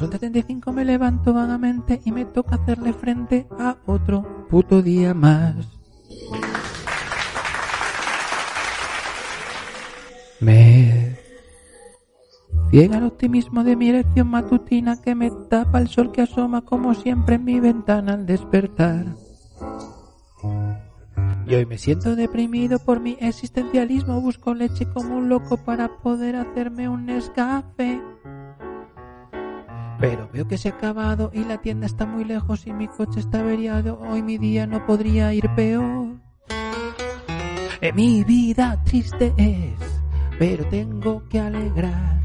las 11.35 me levanto vagamente y me toca hacerle frente a otro puto día más. Me ciega el optimismo de mi erección matutina que me tapa el sol que asoma como siempre en mi ventana al despertar. Y hoy me siento deprimido por mi existencialismo, busco leche como un loco para poder hacerme un escape. Pero veo que se ha acabado y la tienda está muy lejos y mi coche está averiado. Hoy mi día no podría ir peor. Eh, mi vida triste es, pero tengo que alegrar.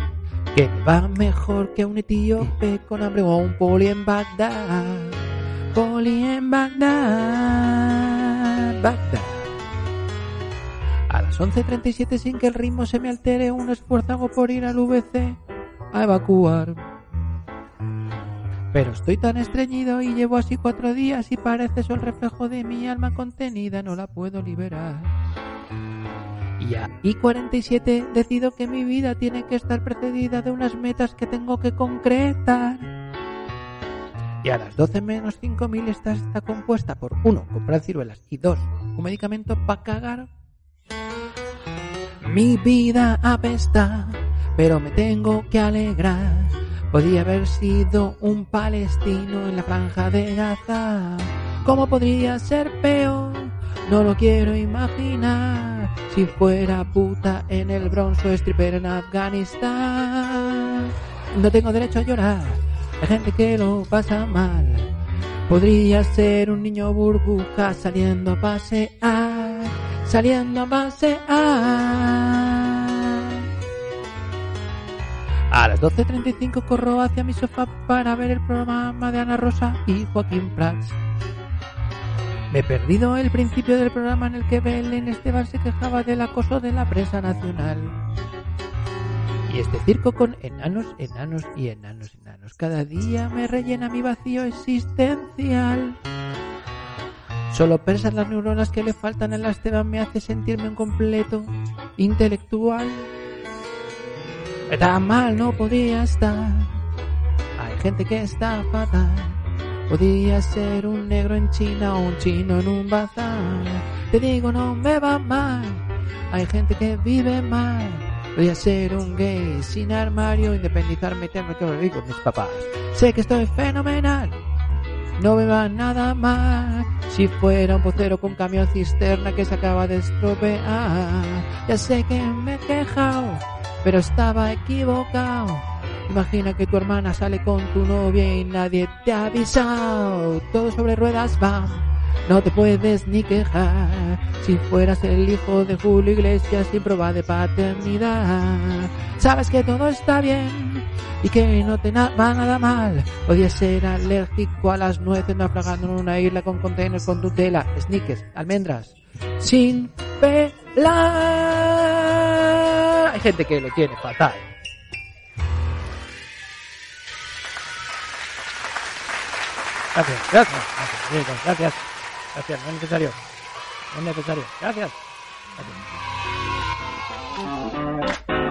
Que me va mejor que un etíope con hambre o un poli en Bagdad. Poli en Bagdad. Bagdad. A las 11.37 sin que el ritmo se me altere, un esfuerzo hago por ir al VC a evacuar. Pero estoy tan estreñido y llevo así cuatro días y parece eso el reflejo de mi alma contenida, no la puedo liberar. Y a I47 decido que mi vida tiene que estar precedida de unas metas que tengo que concretar. Y a las 12 menos 5000 esta está compuesta por 1. Comprar ciruelas y 2. Un medicamento para cagar. Mi vida apesta, pero me tengo que alegrar. Podía haber sido un palestino en la franja de Gaza. ¿Cómo podría ser peor? No lo quiero imaginar. Si fuera puta en el bronzo, stripper en Afganistán. No tengo derecho a llorar. Hay gente que lo pasa mal. Podría ser un niño burbuja saliendo a pasear. Saliendo a pasear. A las 12.35 corro hacia mi sofá para ver el programa de Ana Rosa y Joaquín Prats. Me he perdido el principio del programa en el que Belén Esteban se quejaba del acoso de la prensa nacional. Y este circo con enanos, enanos y enanos, enanos. Cada día me rellena mi vacío existencial. Solo pensar las neuronas que le faltan a la Esteban me hace sentirme un completo intelectual. Tan mal no podía estar. Hay gente que está fatal. Podía ser un negro en China o un chino en un bazar. Te digo, no me va mal. Hay gente que vive mal. Podía ser un gay sin armario, independizarme, tener que vivir con mis papás. Sé que estoy fenomenal. No me va nada mal. Si fuera un pocero con camión cisterna que se acaba de estropear. Ya sé que me he quejado pero estaba equivocado. Imagina que tu hermana sale con tu novia y nadie te ha avisado. Todo sobre ruedas va, no te puedes ni quejar. Si fueras el hijo de Julio Iglesias sin prueba de paternidad, sabes que todo está bien y que no te va nada mal. Podías ser alérgico a las nueces naufragando en una isla con containers con tutela, sneakers, almendras, sin pelar. Hay gente que lo tiene fatal. Gracias, gracias, gracias, gracias, gracias, no es necesario, no es necesario, gracias. gracias.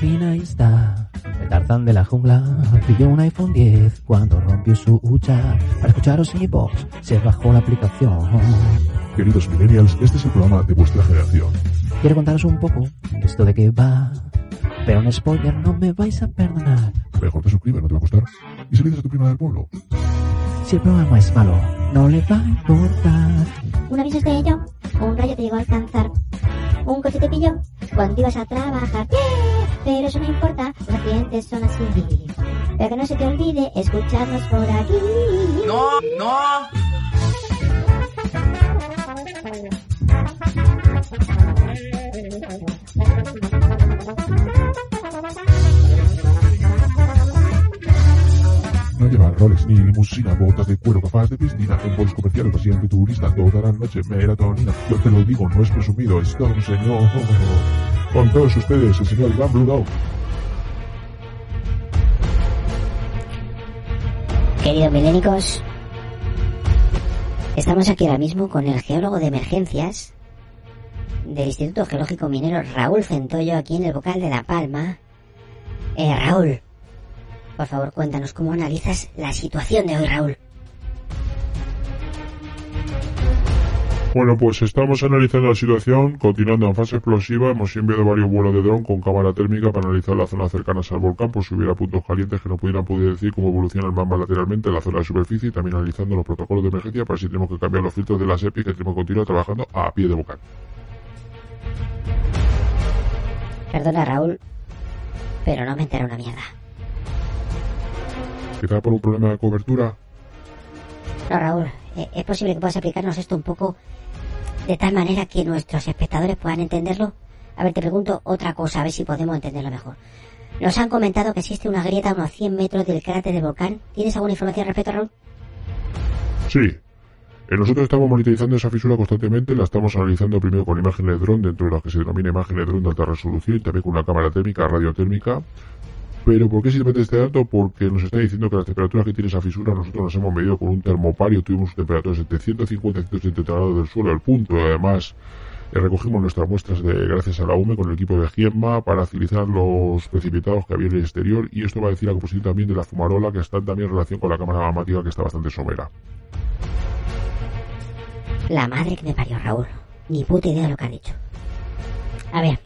Fin ahí está, el Tarzán de la jungla. Pilló un iPhone 10 cuando rompió su hucha. Para escucharos en iVoox se bajó la aplicación. Queridos millennials, este es el programa de vuestra generación. Quiero contaros un poco de esto de qué va. Pero un spoiler no me vais a perdonar. Mejor te suscribes, no te va a costar. ¿Y si le dices a tu prima del pueblo? Si el programa es malo, no le va a importar. Un aviso de ello, un rayo te llegó a alcanzar. Un coche te pilló cuando ibas a trabajar. Pero eso no importa, los accidentes son así. Pero que no se te olvide escucharnos por aquí. ¡No! ¡No! No llevar roles ni limusina, botas de cuero, capaz de piscina, en vuelos comerciales, paseando turista toda la noche, melatonina. Yo te lo digo, no es presumido, es todo un señor. Con todos ustedes, el señor Iván Blue. Queridos milénicos, estamos aquí ahora mismo con el geólogo de emergencias del Instituto Geológico Minero Raúl Centollo aquí en el vocal de La Palma. Eh, Raúl, por favor cuéntanos cómo analizas la situación de hoy, Raúl. Bueno, pues estamos analizando la situación, continuando en fase explosiva. Hemos enviado varios vuelos de dron con cámara térmica para analizar las zonas cercanas al volcán, por si hubiera puntos calientes que nos pudieran poder decir cómo evoluciona el magma lateralmente en la zona de superficie y también analizando los protocolos de emergencia para si tenemos que cambiar los filtros de la SEPI que tenemos que continuar trabajando a pie de volcán. Perdona, Raúl, pero no me entera una mierda. Quizá por un problema de cobertura. No, Raúl, eh, ¿es posible que puedas explicarnos esto un poco de tal manera que nuestros espectadores puedan entenderlo? A ver, te pregunto otra cosa, a ver si podemos entenderlo mejor. Nos han comentado que existe una grieta a unos 100 metros del cráter del volcán. ¿Tienes alguna información al respecto, Raúl? Sí. Eh, nosotros estamos monitorizando esa fisura constantemente, la estamos analizando primero con imágenes de dron, dentro de las que se denomina imágenes de dron de alta resolución, y también con una cámara térmica, radiotérmica. Pero ¿por qué simplemente este dato? Porque nos está diciendo que las temperaturas que tiene esa fisura nosotros nos hemos medido con un termopario, tuvimos temperaturas de 150 170 grados del suelo al punto, y además eh, recogimos nuestras muestras de gracias a la UME con el equipo de GIEMMA para agilizar los precipitados que había en el exterior y esto va a decir la composición también de la fumarola que está también en relación con la cámara magmática que está bastante somera. La madre que me parió, Raúl. Ni puta idea de lo que ha dicho. A ver,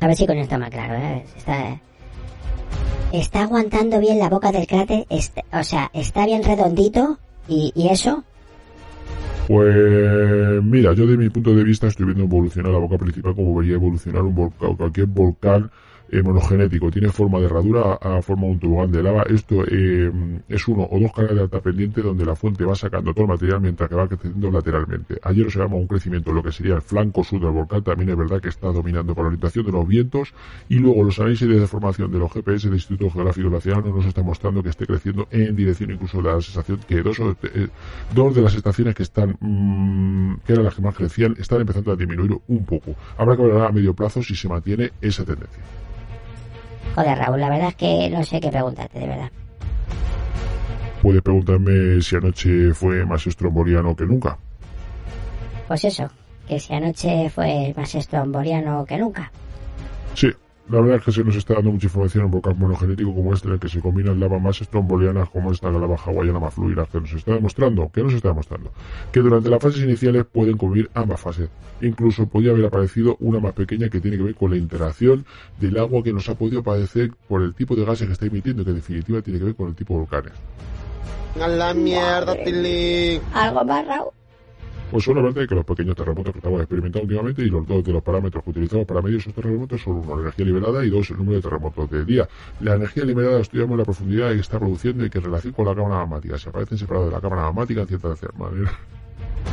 a ver si con esto está más claro, ¿eh? Está, está aguantando bien la boca del cráter, est- o sea, está bien redondito y, y eso. Pues mira, yo de mi punto de vista estoy viendo evolucionar la boca principal como vería evolucionar un volcán, cualquier volcán eh, monogenético. Tiene forma de herradura a, forma de un tobogán de lava. Esto eh, es uno o dos caras de alta pendiente donde la fuente va sacando todo el material mientras que va creciendo lateralmente. Ayer observamos un crecimiento en lo que sería el flanco sur del volcán. También es verdad que está dominando por la orientación de los vientos y luego los análisis de deformación de los GPS del Instituto Geográfico Nacional nos está mostrando que esté creciendo en dirección incluso de la sensación que dos, eh, dos de las estaciones que están mm, que eran las que más crecían están empezando a disminuir un poco. Habrá que ver a medio plazo si se mantiene esa tendencia. Joder, Raúl, la verdad es que no sé qué preguntarte, de verdad. Puede preguntarme si anoche fue más estromboliano que nunca. Pues eso, que si anoche fue más estromboliano que nunca. Sí, la verdad es que se nos está dando mucha información en un volcán monogenético como este, en el que se combinan lavas más estrombolianas como esta lava hawaiana más fluida, que nos está demostrando, que nos está demostrando, que durante las fases iniciales pueden convivir ambas fases. Incluso podría haber aparecido una más pequeña que tiene que ver con la interacción del agua que nos ha podido padecer por el tipo de gases que está emitiendo, que en definitiva tiene que ver con el tipo de volcanes. A la mierda, Tilly. ¿Algo más, Raúl? Pues la verdad que los pequeños terremotos que estamos experimentando últimamente y los dos de los parámetros que utilizamos para medir esos terremotos son uno, la energía liberada y dos, el número de terremotos del día. La energía liberada estudiamos la profundidad que está produciendo y que relación con la cámara magmática. Se aparecen separados de la cámara magmática en cierta manera.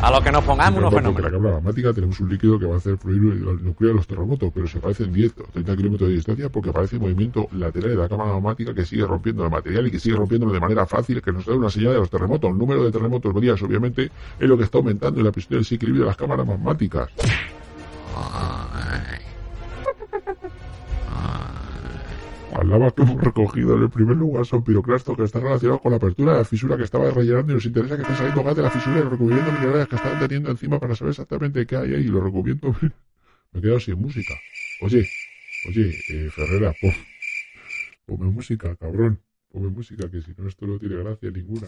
A lo que nos pongamos unos Porque en la fenómenos. cámara magmática tenemos un líquido que va a hacer fluir el núcleo de los terremotos, pero se aparecen 10 o 30 kilómetros de distancia porque aparece movimiento lateral de la cámara magmática que sigue rompiendo el material y que sigue rompiéndolo de manera fácil, que nos da una señal de los terremotos. El número de terremotos días, obviamente, es lo que está aumentando en la presión del desequilibrio de las cámaras magmáticas. Las lavas que hemos recogido en el primer lugar son piroclastos que están relacionados con la apertura de la fisura que estaba rellenando y nos interesa que está saliendo gas de la fisura y recubriendo minerales que están teniendo encima para saber exactamente qué hay ahí y lo recubriendo. Me he quedado sin música. Oye, oye, eh, Ferrera, pon, ponme música, cabrón. Ponme música, que si no esto no tiene gracia ninguna.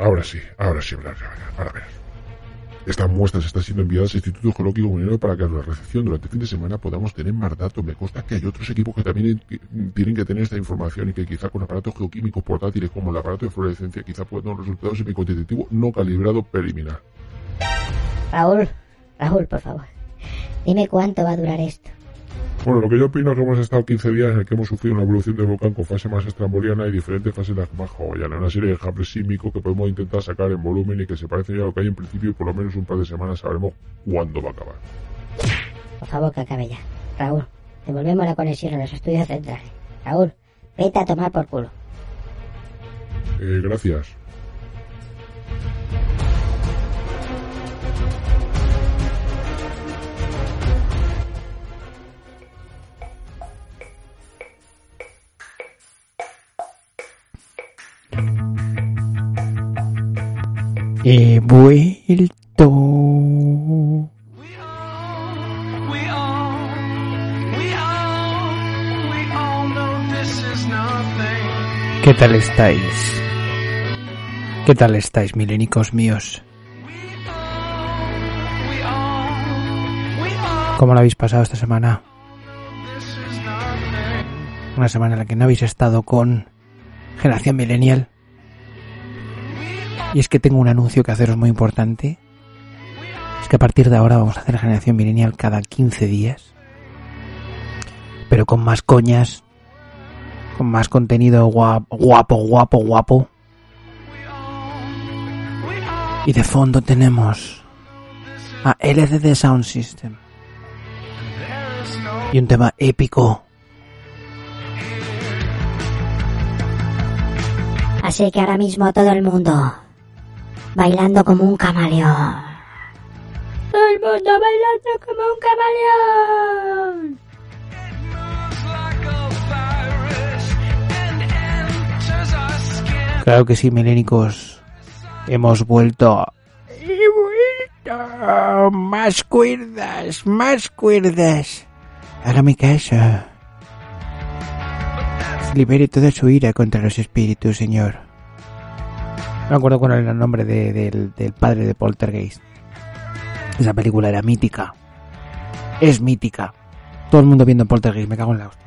Ahora sí, ahora sí, ahora verás. Estas muestras están siendo enviadas al Instituto Geológico Minero para que a la recepción durante el fin de semana podamos tener más datos. Me consta que hay otros equipos que también tienen que tener esta información y que quizá con aparatos geoquímicos portátiles como el aparato de fluorescencia quizá puedan dar un resultado no calibrado preliminar. Raúl, Raúl, por favor, dime cuánto va a durar esto. Bueno, lo que yo opino es que hemos estado 15 días en el que hemos sufrido una evolución del volcán con fase más estramboliana y diferentes fases de más hawaiana. Una serie de ejemplos sísmicos que podemos intentar sacar en volumen y que se parecen ya a lo que hay en principio y por lo menos un par de semanas sabremos cuándo va a acabar. Por favor, que acabe ya. Raúl, devolvemos la conexión a los estudios centrales. Raúl, vete a tomar por culo. Eh, gracias. He vuelto. ¿Qué tal estáis? ¿Qué tal estáis, milénicos míos? ¿Cómo lo habéis pasado esta semana? Una semana en la que no habéis estado con Generación Millennial. Y es que tengo un anuncio que haceros muy importante. Es que a partir de ahora vamos a hacer Generación Millennial cada 15 días. Pero con más coñas. Con más contenido guapo, guapo, guapo, guapo. Y de fondo tenemos a LCD Sound System. Y un tema épico. Así que ahora mismo todo el mundo bailando como un camaleón. Todo el mundo bailando como un camaleón. Claro que sí, milénicos. Hemos vuelto. He vuelto. Más cuerdas, más cuerdas. Hágame caso. Libere toda su ira contra los espíritus, señor. No me acuerdo cuál era el nombre de- del, del padre de Poltergeist. Esa película era mítica. Es mítica. Todo el mundo viendo Poltergeist, me cago en la hostia.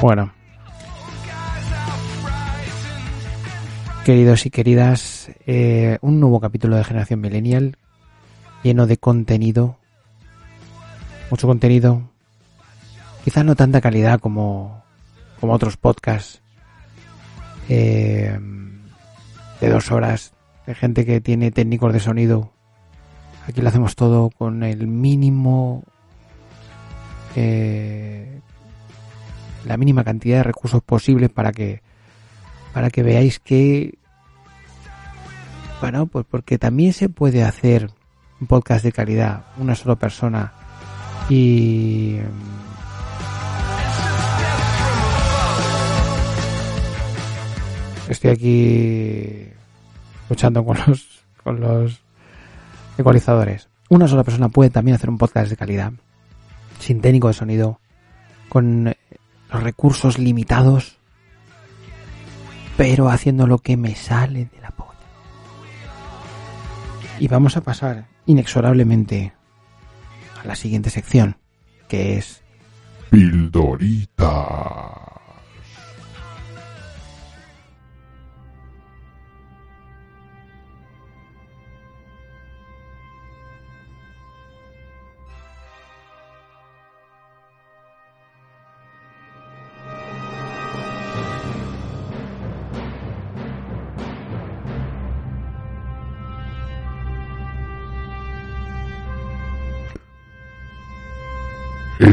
Bueno. Queridos y queridas, eh, un nuevo capítulo de Generación Millennial lleno de contenido. Mucho contenido. Quizás no tanta calidad como, como otros podcasts eh, de dos horas de gente que tiene técnicos de sonido. Aquí lo hacemos todo con el mínimo eh, la mínima cantidad de recursos posibles para que para que veáis que bueno pues porque también se puede hacer un podcast de calidad una sola persona y estoy aquí luchando con los con los ecualizadores una sola persona puede también hacer un podcast de calidad sin técnico de sonido con los recursos limitados, pero haciendo lo que me sale de la polla. Y vamos a pasar inexorablemente a la siguiente sección, que es Pildorita.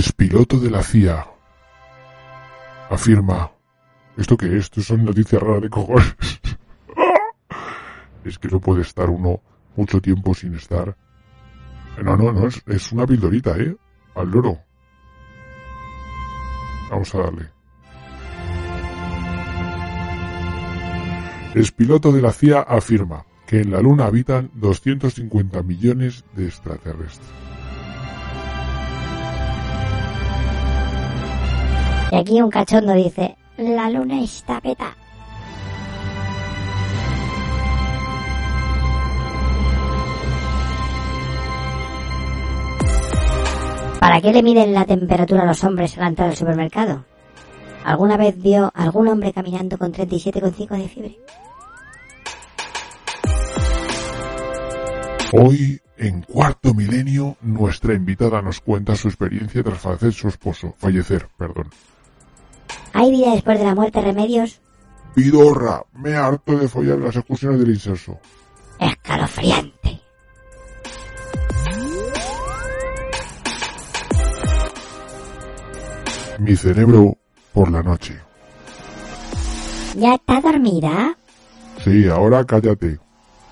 Es piloto de la CIA. Afirma. ¿Esto qué es? Esto son noticias raras de cojones. es que no puede estar uno mucho tiempo sin estar. No, no, no, es, es una pildorita, ¿eh? Al loro. Vamos a darle. Es piloto de la CIA afirma que en la Luna habitan 250 millones de extraterrestres. Y aquí un cachondo dice, la luna está peta. ¿Para qué le miden la temperatura a los hombres al entrar al supermercado? ¿Alguna vez vio algún hombre caminando con 37,5 de fiebre? Hoy, en cuarto milenio, nuestra invitada nos cuenta su experiencia tras fallecer su esposo. Fallecer, perdón. ¿Hay vida después de la muerte, remedios? Pidorra, me harto de follar las excursiones del inserso. Escalofriante. Mi cerebro por la noche. ¿Ya está dormida? Sí, ahora cállate.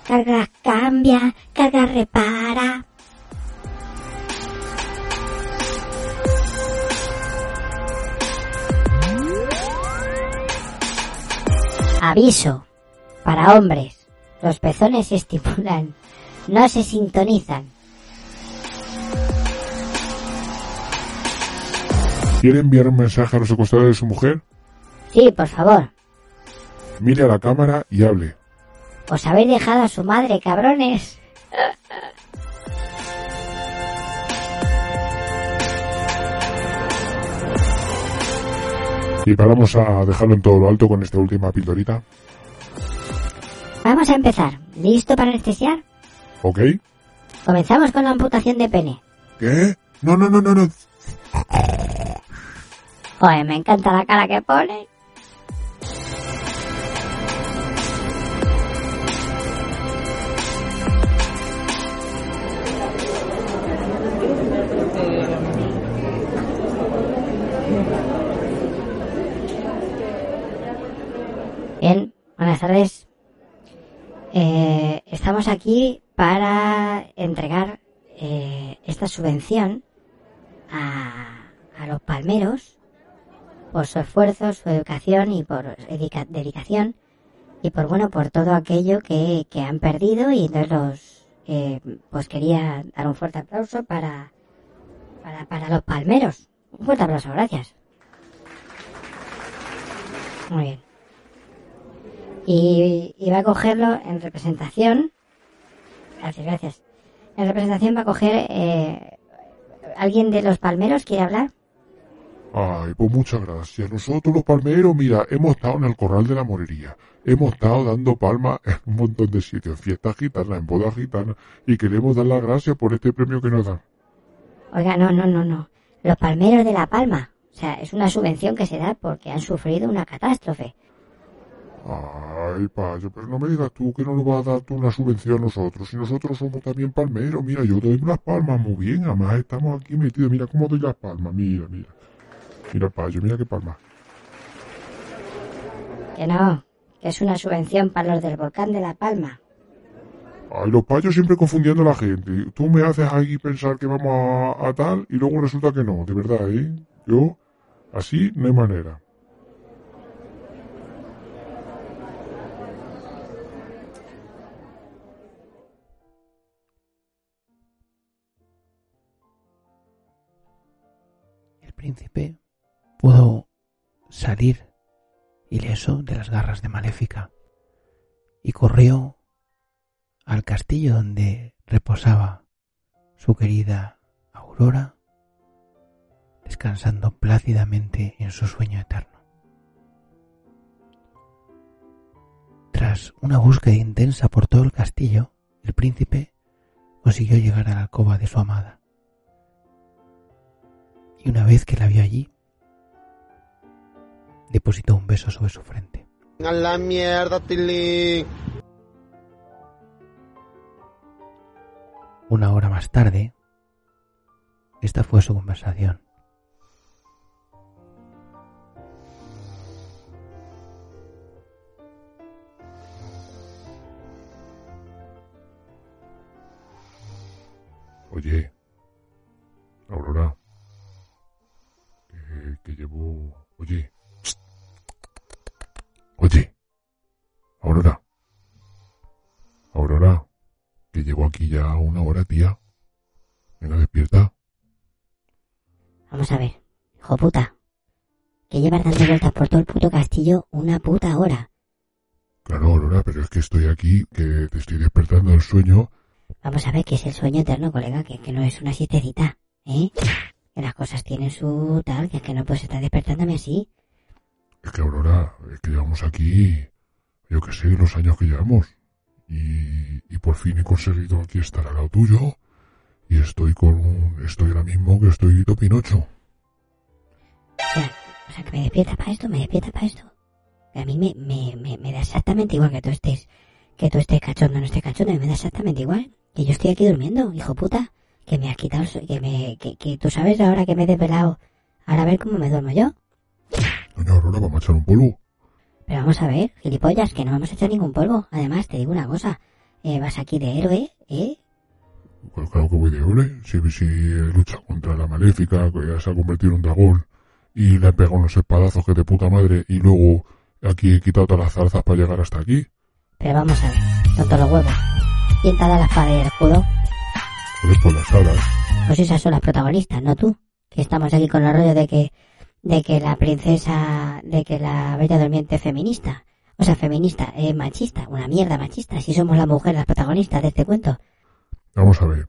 Carga cambia, carga repara. Aviso. Para hombres. Los pezones se estimulan. No se sintonizan. ¿Quiere enviar un mensaje a los secuestradores de su mujer? Sí, por favor. Mire a la cámara y hable. Os habéis dejado a su madre, cabrones. Y paramos a dejarlo en todo lo alto con esta última pildorita. Vamos a empezar. ¿Listo para anestesiar? ¿Ok? Comenzamos con la amputación de pene. ¿Qué? No, no, no, no, no. Joder, me encanta la cara que pone. Bien, buenas tardes. Eh, estamos aquí para entregar eh, esta subvención a, a los palmeros por su esfuerzo, su educación y por dedica- dedicación y por bueno por todo aquello que, que han perdido y entonces los eh, pues quería dar un fuerte aplauso para, para para los palmeros. Un fuerte aplauso gracias. Muy bien y, y va a cogerlo en representación gracias gracias en representación va a coger eh, alguien de los palmeros quiere hablar Ay, pues muchas gracias. Nosotros los palmeros, mira, hemos estado en el corral de la morería. Hemos estado dando palmas en un montón de sitios, en fiestas gitanas, en bodas gitanas, y queremos dar las gracias por este premio que nos dan. Oiga, no, no, no, no. Los palmeros de La Palma. O sea, es una subvención que se da porque han sufrido una catástrofe. Ay, payo, pero no me digas tú que no nos vas a dar tú una subvención a nosotros. Si nosotros somos también palmeros, mira, yo doy unas palmas muy bien. Además, estamos aquí metidos. Mira cómo doy las palmas. Mira, mira. Mira, payo, mira qué palmas. Que no, que es una subvención para los del volcán de La Palma. Ay, los payos siempre confundiendo a la gente. Tú me haces aquí pensar que vamos a, a tal y luego resulta que no, de verdad, ¿eh? Yo, así no hay manera. Príncipe pudo salir ileso de las garras de Maléfica y corrió al castillo donde reposaba su querida Aurora, descansando plácidamente en su sueño eterno. Tras una búsqueda intensa por todo el castillo, el príncipe consiguió llegar a la alcoba de su amada. Y una vez que la vio allí, depositó un beso sobre su frente. A la mierda, Tilín. Una hora más tarde, esta fue su conversación. Oye, Aurora, que, que llevo... Oye, oye, Aurora, Aurora, que llevo aquí ya una hora, tía. Venga, despierta. Vamos a ver, hijo puta. que llevas dando vueltas por todo el puto castillo una puta hora. Claro, Aurora, pero es que estoy aquí, que te estoy despertando del sueño. Vamos a ver que es el sueño eterno, colega, que, que no es una siestecita, ¿eh? Que las cosas tienen su tal, que es que no puedes estar despertándome así. Es que, Aurora, es que llevamos aquí, yo que sé, los años que llevamos. Y, y por fin he conseguido aquí estar al lado tuyo. Y estoy con un, estoy ahora mismo que estoy Pinocho. O sea, o sea, que me despierta para esto, me despierta para esto. Que a mí me, me, me, me da exactamente igual que tú estés, que tú estés cachondo o no estés cachondo, me da exactamente igual. Que yo estoy aquí durmiendo, hijo puta. Que me has quitado, que me, que, que tú sabes ahora que me he desvelado. Ahora a ver cómo me duermo yo. Doña Aurora, vamos a echar un polvo. Pero vamos a ver, gilipollas, que no vamos a echar ningún polvo. Además, te digo una cosa. Eh, vas aquí de héroe, ¿eh? Pues claro que voy de héroe. Si, si he luchado contra la maléfica, que ya se ha convertido en un dragón, y le he pegado unos espadazos que de puta madre, y luego aquí he quitado todas las zarzas para llegar hasta aquí. Pero vamos a ver, son todos los huevos. ¿Quién te dado la espada y el escudo? Por las alas. Pues esas son las protagonistas, no tú. Que estamos aquí con el rollo de que, de que la princesa, de que la bella durmiente es feminista. O sea, feminista, es machista, una mierda machista. Si somos las mujeres las protagonistas de este cuento. Vamos a ver.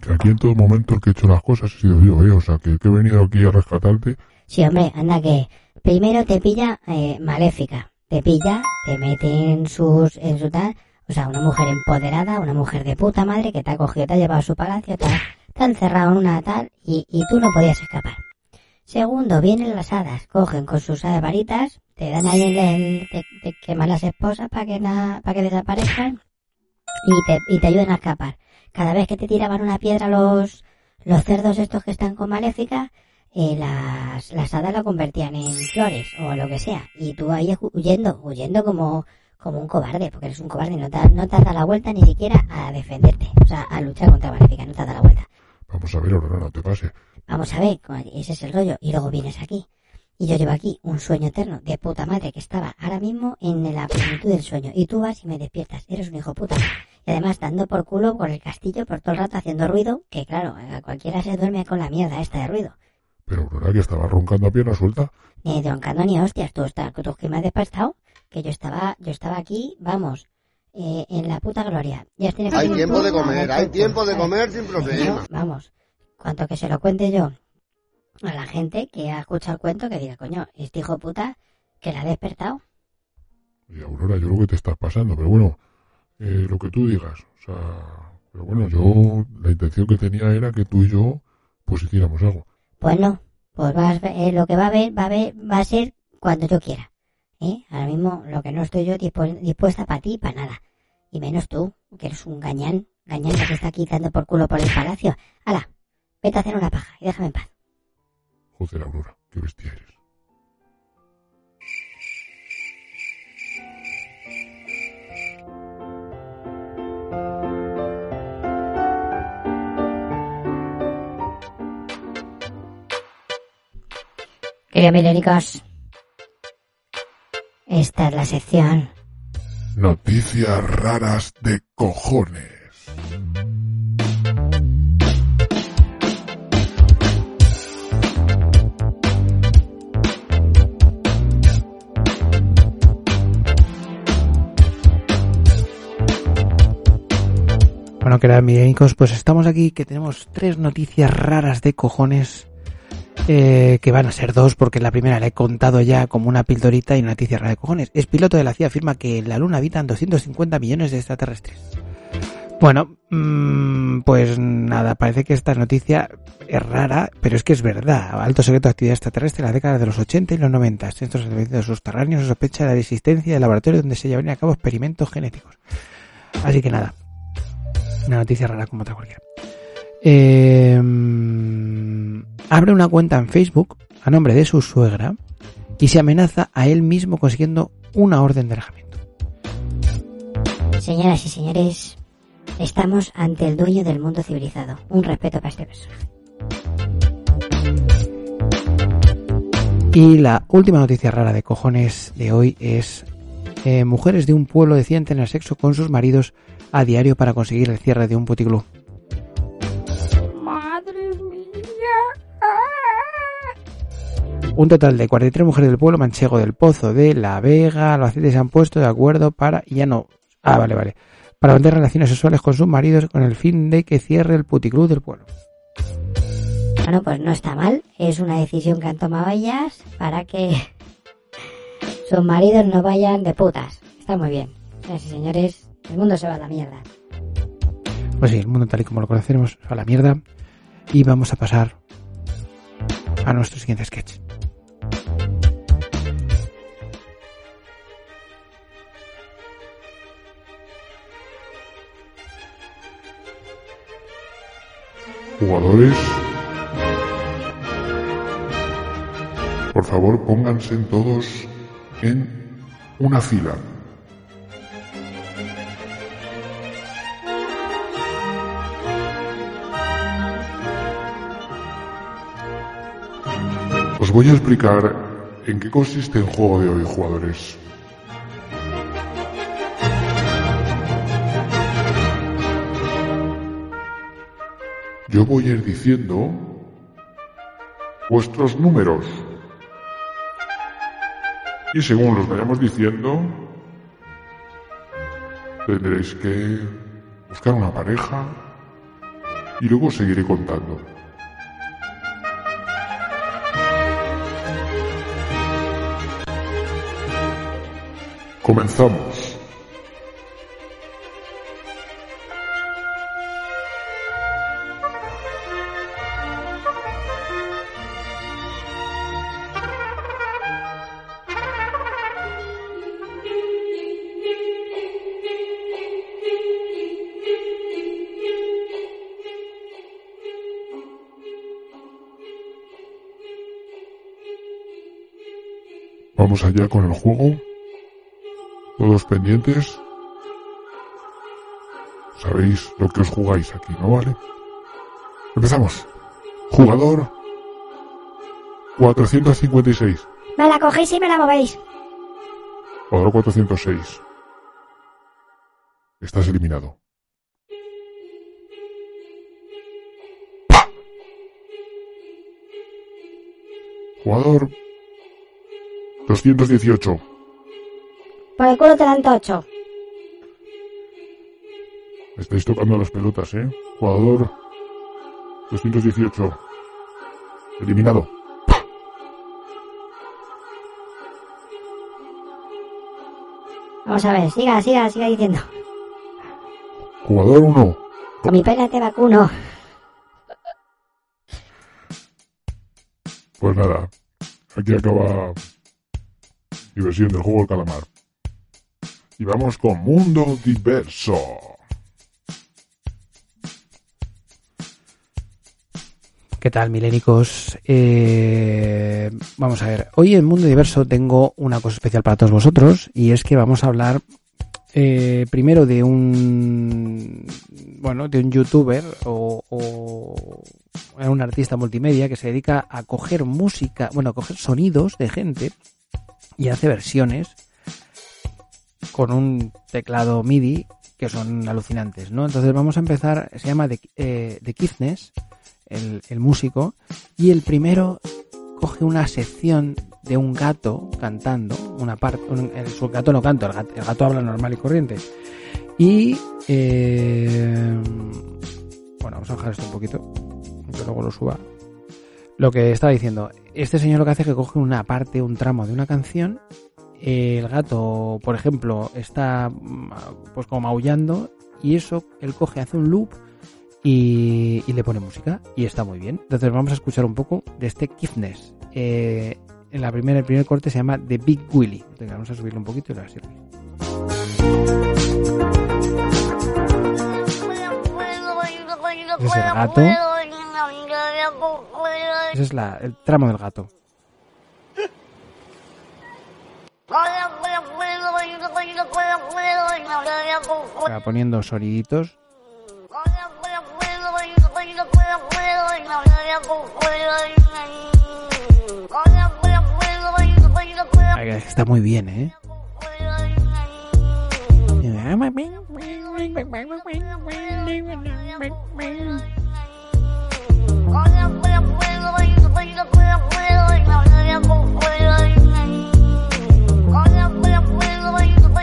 Que aquí en todo momento el que he hecho las cosas he sido yo, ¿eh? O sea, que, que he venido aquí a rescatarte. Sí, hombre, anda que primero te pilla eh, maléfica. Te pilla, te mete en sus, en su tal. O sea, una mujer empoderada, una mujer de puta madre que te ha cogido, te ha llevado a su palacio, te ha, encerrado en una tal y, y tú no podías escapar. Segundo, vienen las hadas, cogen con sus varitas, te dan ahí el, el- te, queman las esposas para que, na- para que desaparezcan y te, y te ayudan a escapar. Cada vez que te tiraban una piedra los, los cerdos estos que están con maléfica, eh, las, las hadas lo convertían en flores o lo que sea. Y tú ahí hu- huyendo, huyendo como, como un cobarde, porque eres un cobarde, no te, no te has dado la vuelta ni siquiera a defenderte, o sea, a luchar contra Maléfica, no te has dado la vuelta. Vamos a ver, Aurora, no te pase. Vamos a ver, ese es el rollo, y luego vienes aquí. Y yo llevo aquí un sueño eterno de puta madre que estaba ahora mismo en la plenitud del sueño. Y tú vas y me despiertas. Eres un hijo puta. Y además dando por culo por el castillo por todo el rato haciendo ruido, que claro, a cualquiera se duerme con la mierda esta de ruido. Pero Aurora, que estaba roncando a pierna suelta. Ni troncando ni hostias, tú, estás, tú que me has despertado, que yo estaba, yo estaba aquí, vamos, eh, en la puta gloria. Ya tienes que Hay tiempo de comer, ver hay tiempo de comer sin Yo, problema. vamos, cuanto que se lo cuente yo a la gente que ha escuchado el cuento, que diga, coño, este hijo puta que la ha despertado. Y Aurora, yo creo que te estás pasando, pero bueno, eh, lo que tú digas. O sea, pero bueno, yo, la intención que tenía era que tú y yo, pues hiciéramos algo. Pues no, pues vas, eh, lo que va a haber, va a haber, va a ser cuando yo quiera. ¿Eh? Ahora mismo lo que no estoy yo dispu- dispuesta para ti, para nada. Y menos tú, que eres un gañán, gañán que se está quitando por culo por el palacio. Hala, vete a hacer una paja y déjame en paz. Joder, Aurora, qué bestia eres. Queridos milénicos, esta es la sección Noticias raras de cojones. Bueno, queridos milénicos, pues estamos aquí que tenemos tres noticias raras de cojones. Eh, que van a ser dos, porque la primera la he contado ya como una pildorita y una noticia rara de cojones. Es piloto de la CIA afirma que la Luna habitan 250 millones de extraterrestres. Bueno, mm, pues nada, parece que esta noticia es rara, pero es que es verdad. Alto secreto de actividad extraterrestre en la década de los 80 y los 90. Centros de subterráneos sospecha de la existencia de laboratorios donde se llevan a cabo experimentos genéticos. Así que nada, una noticia rara como otra cualquiera. Eh, abre una cuenta en Facebook a nombre de su suegra y se amenaza a él mismo consiguiendo una orden de alejamiento. Señoras y señores, estamos ante el dueño del mundo civilizado. Un respeto para este personaje. Y la última noticia rara de cojones de hoy es eh, mujeres de un pueblo deciden tener sexo con sus maridos a diario para conseguir el cierre de un puticlub. Un total de 43 mujeres del pueblo manchego del Pozo de La Vega, Albacete se han puesto de acuerdo para, y ya no, ah, vale, vale, para vender relaciones sexuales con sus maridos con el fin de que cierre el puticlub del pueblo. Bueno, pues no está mal. Es una decisión que han tomado ellas para que sus maridos no vayan de putas. Está muy bien. Señoras y señores, el mundo se va a la mierda. Pues sí, el mundo tal y como lo conocemos a la mierda. Y vamos a pasar a nuestro siguiente sketch. Jugadores, por favor pónganse todos en una fila. Os voy a explicar en qué consiste el juego de hoy, jugadores. Yo voy a ir diciendo vuestros números. Y según los vayamos diciendo, tendréis que buscar una pareja y luego seguiré contando. Comenzamos. Vamos allá con el juego. Todos pendientes. Sabéis lo que os jugáis aquí, ¿no vale? Empezamos. Jugador 456. Me la cogéis y me la movéis. Jugador 406. Estás eliminado. Jugador 218. Por el culo te dan tocho. Estáis tocando las pelotas, ¿eh? Jugador 218. Eliminado. Vamos a ver, siga, siga, siga diciendo. Jugador 1. Con mi pena te vacuno. Pues nada, aquí acaba diversión del juego del calamar. Y vamos con Mundo Diverso. ¿Qué tal, milénicos? Eh, vamos a ver, hoy en Mundo Diverso tengo una cosa especial para todos vosotros y es que vamos a hablar eh, primero de un bueno de un youtuber o, o un artista multimedia que se dedica a coger música, bueno, a coger sonidos de gente y hace versiones con un teclado MIDI que son alucinantes, ¿no? Entonces vamos a empezar, se llama The, eh, el, músico, y el primero coge una sección de un gato cantando, una parte, un, el, gato no canta, el gato, el gato, habla normal y corriente. Y, eh, bueno, vamos a bajar esto un poquito, que luego lo suba. Lo que estaba diciendo, este señor lo que hace es que coge una parte, un tramo de una canción, el gato, por ejemplo, está pues como maullando y eso él coge, hace un loop y, le pone música y está muy bien. Entonces vamos a escuchar un poco de este Kidness. Eh, en la primera, el primer corte se llama The Big Willy. Vamos a subirlo un poquito y lo así. Es el gato. Ese es la, el tramo del gato. Va poniendo soniditos. Está muy bien, ¿eh?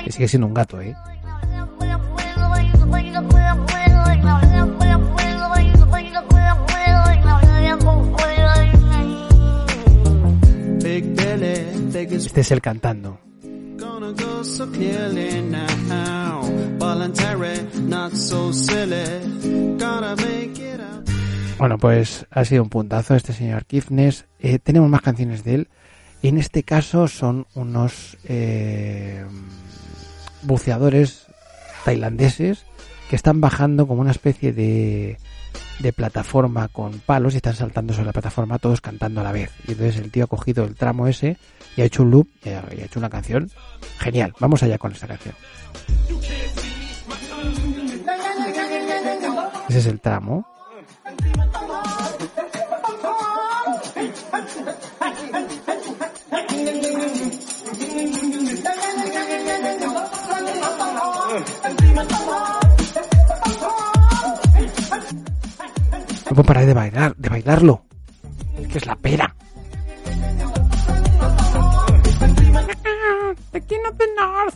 Sigue siendo un gato, ¿eh? Este es el cantando. Bueno, pues ha sido un puntazo este señor Kifnes. Eh, tenemos más canciones de él. En este caso son unos eh, buceadores tailandeses que están bajando como una especie de, de plataforma con palos y están saltando sobre la plataforma todos cantando a la vez. Y entonces el tío ha cogido el tramo ese y ha hecho un loop y ha, y ha hecho una canción genial. Vamos allá con esta canción. Ese es el tramo. No puedo parar de bailar, de bailarlo. Es que es la pera. The King of the North.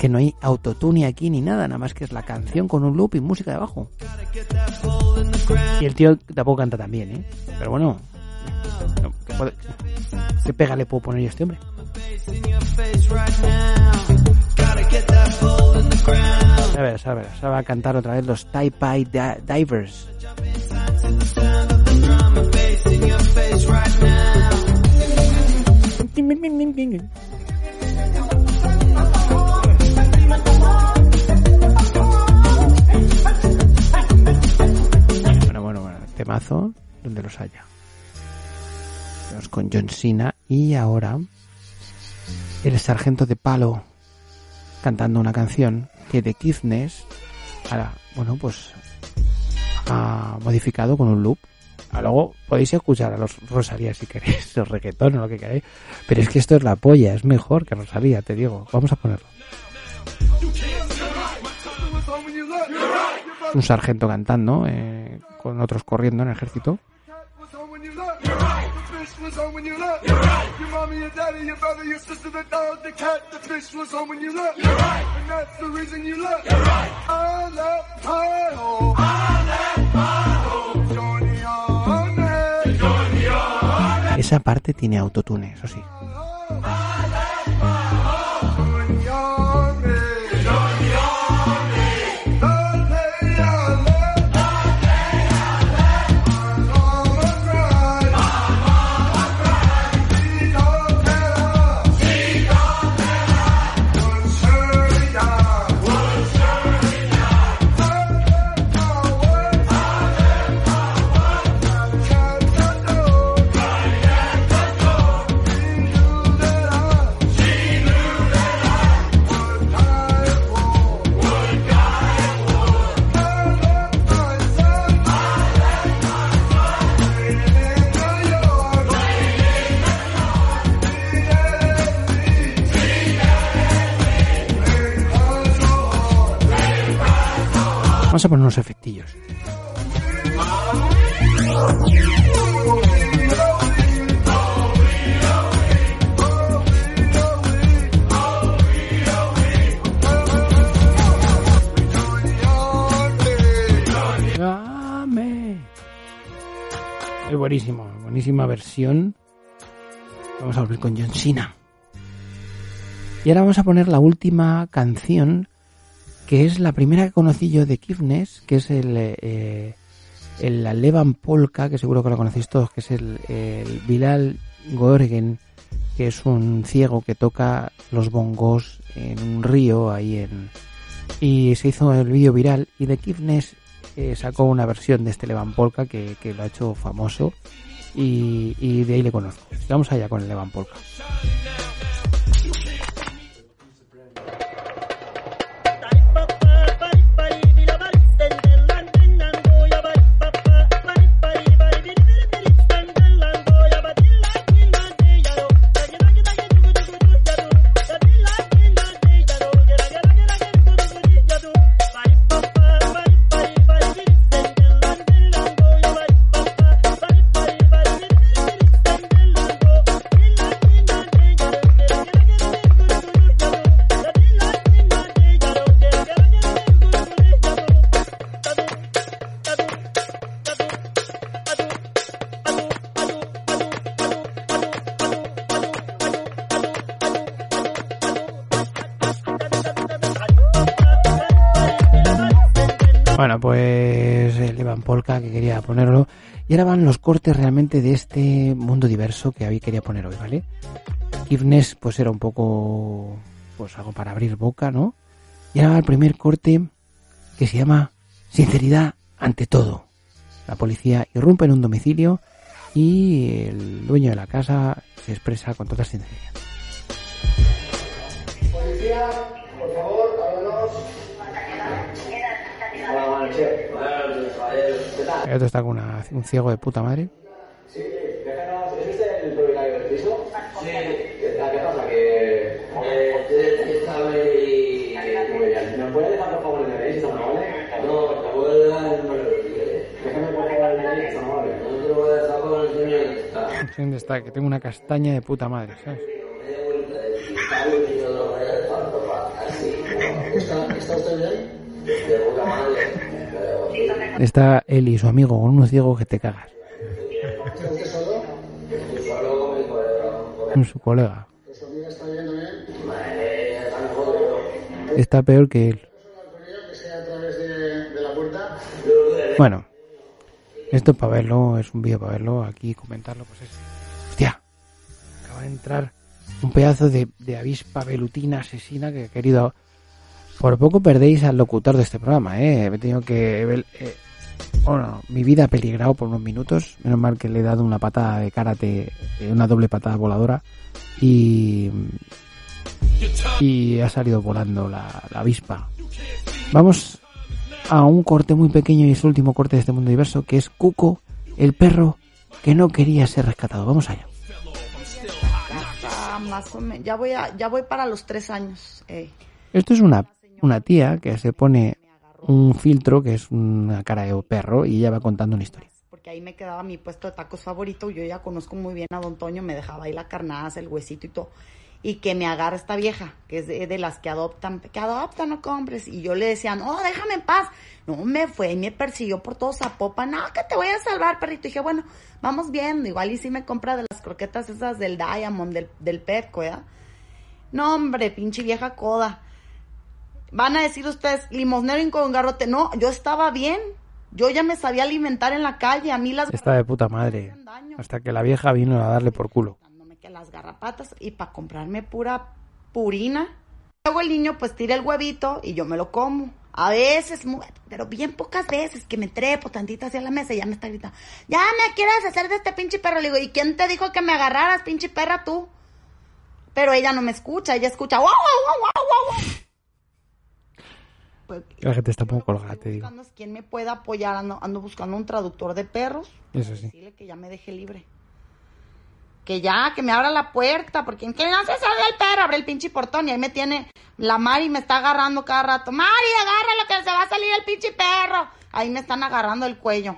Que no hay autotune aquí ni nada, nada más que es la canción con un loop y música debajo. Y el tío tampoco canta tan bien, ¿eh? Pero bueno, no, ¿qué, pega le puedo poner yo a este hombre? A ver, a ver, se va a cantar otra vez los Pai Di- Divers. Temazo donde los haya. Vamos con John Cena y ahora el sargento de palo cantando una canción que de Kidness ahora, bueno, pues ha modificado con un loop. Ah, luego podéis escuchar a los Rosalía si queréis, los reggaetón o lo que queráis. Pero es que esto es la polla, es mejor que Rosalía, te digo. Vamos a ponerlo. Un sargento cantando, eh, con otros corriendo en el ejército. Esa parte tiene autotune, eso sí. Vamos a poner unos efectillos. Es buenísimo, buenísima versión. Vamos a volver con John Cena. Y ahora vamos a poner la última canción, que es la primera que conocí yo de Kifnes, que es el, eh, el la Levan Polka, que seguro que lo conocéis todos, que es el, el Bilal Gorgen, que es un ciego que toca los bongos en un río ahí en... Y se hizo el vídeo viral y de Kifnes eh, sacó una versión de este Levan Polka que, que lo ha hecho famoso y, y de ahí le conozco. Vamos allá con el Levan Polka. Y ahora van los cortes realmente de este mundo diverso que había quería poner hoy, ¿vale? Kivnes pues era un poco pues algo para abrir boca, ¿no? Y ahora va el primer corte que se llama Sinceridad ante todo. La policía irrumpe en un domicilio y el dueño de la casa se expresa con toda sinceridad. El otro está con una- un ciego de puta madre. Sí, déjanos, ¿es usted el propietario del piso? Sí. ¿Qué pasa? Que... Eh, sabe y... Muy bien. ¿Nos puede dejar por favor el DNI, si está amable? No, te voy a dar el número que quiere. Déjame por favor el DNI, si amable. No te lo voy a dejar con el señor que está. ¿Dónde está? Que tengo una castaña de puta madre, ¿sabes? ¿Está, ¿Está usted bien? De puta madre. Está él y su amigo con unos ciegos que te cagas. Con su colega. ¿Su amiga está peor que él. Bueno, esto para verlo, es un vídeo para verlo, aquí comentarlo, pues es... Hostia, acaba de entrar un pedazo de, de avispa velutina asesina que he querido... Por poco perdéis al locutor de este programa, ¿eh? He tenido que... eh, bueno, mi vida ha peligrado por unos minutos. Menos mal que le he dado una patada de karate, eh, una doble patada voladora. Y... Y ha salido volando la, la avispa. Vamos a un corte muy pequeño y es el último corte de este mundo diverso, que es Cuco, el perro que no quería ser rescatado. Vamos allá. Ah, más o menos. Ya voy, a, ya voy para los tres años. eh. Esto es una, una tía que se pone un filtro que es una cara de perro y ella va contando una historia. Porque ahí me quedaba mi puesto de tacos favorito. Yo ya conozco muy bien a Don Toño. Me dejaba ahí la carnaza, el huesito y todo. Y que me agarra esta vieja, que es de, las que adoptan. Que adoptan, no compres. Y yo le decía, no, déjame en paz. No, me fue y me persiguió por todo Zapopan. No, que te voy a salvar, perrito. Y dije, bueno, vamos viendo. Igual y si me compra de las croquetas esas del Diamond, del, del Petco, ¿verdad? No, hombre, pinche vieja coda. Van a decir ustedes, limosnero y con garrote. No, yo estaba bien. Yo ya me sabía alimentar en la calle. A mí las Está de puta madre. Hasta que la vieja vino a darle por culo. dándome que las garrapatas y para comprarme pura purina. Luego el niño pues tira el huevito y yo me lo como. A veces, pero bien pocas veces que me trepo tantito hacia la mesa y ya me está gritando, ya me quieres hacer de este pinche perro. Le digo, ¿y quién te dijo que me agarraras, pinche perra tú? Pero ella no me escucha, ella escucha, guau, guau, guau, guau, guau. Pues, La gente está un poco colgada, te digo. es quién me pueda apoyar, ando, ando buscando un traductor de perros. Eso sí. Decirle que ya me deje libre. Que ya, que me abra la puerta, porque en que no se salga el perro, abre el pinche portón y ahí me tiene la Mari me está agarrando cada rato. Mari, agárralo que se va a salir el pinche perro. Ahí me están agarrando el cuello.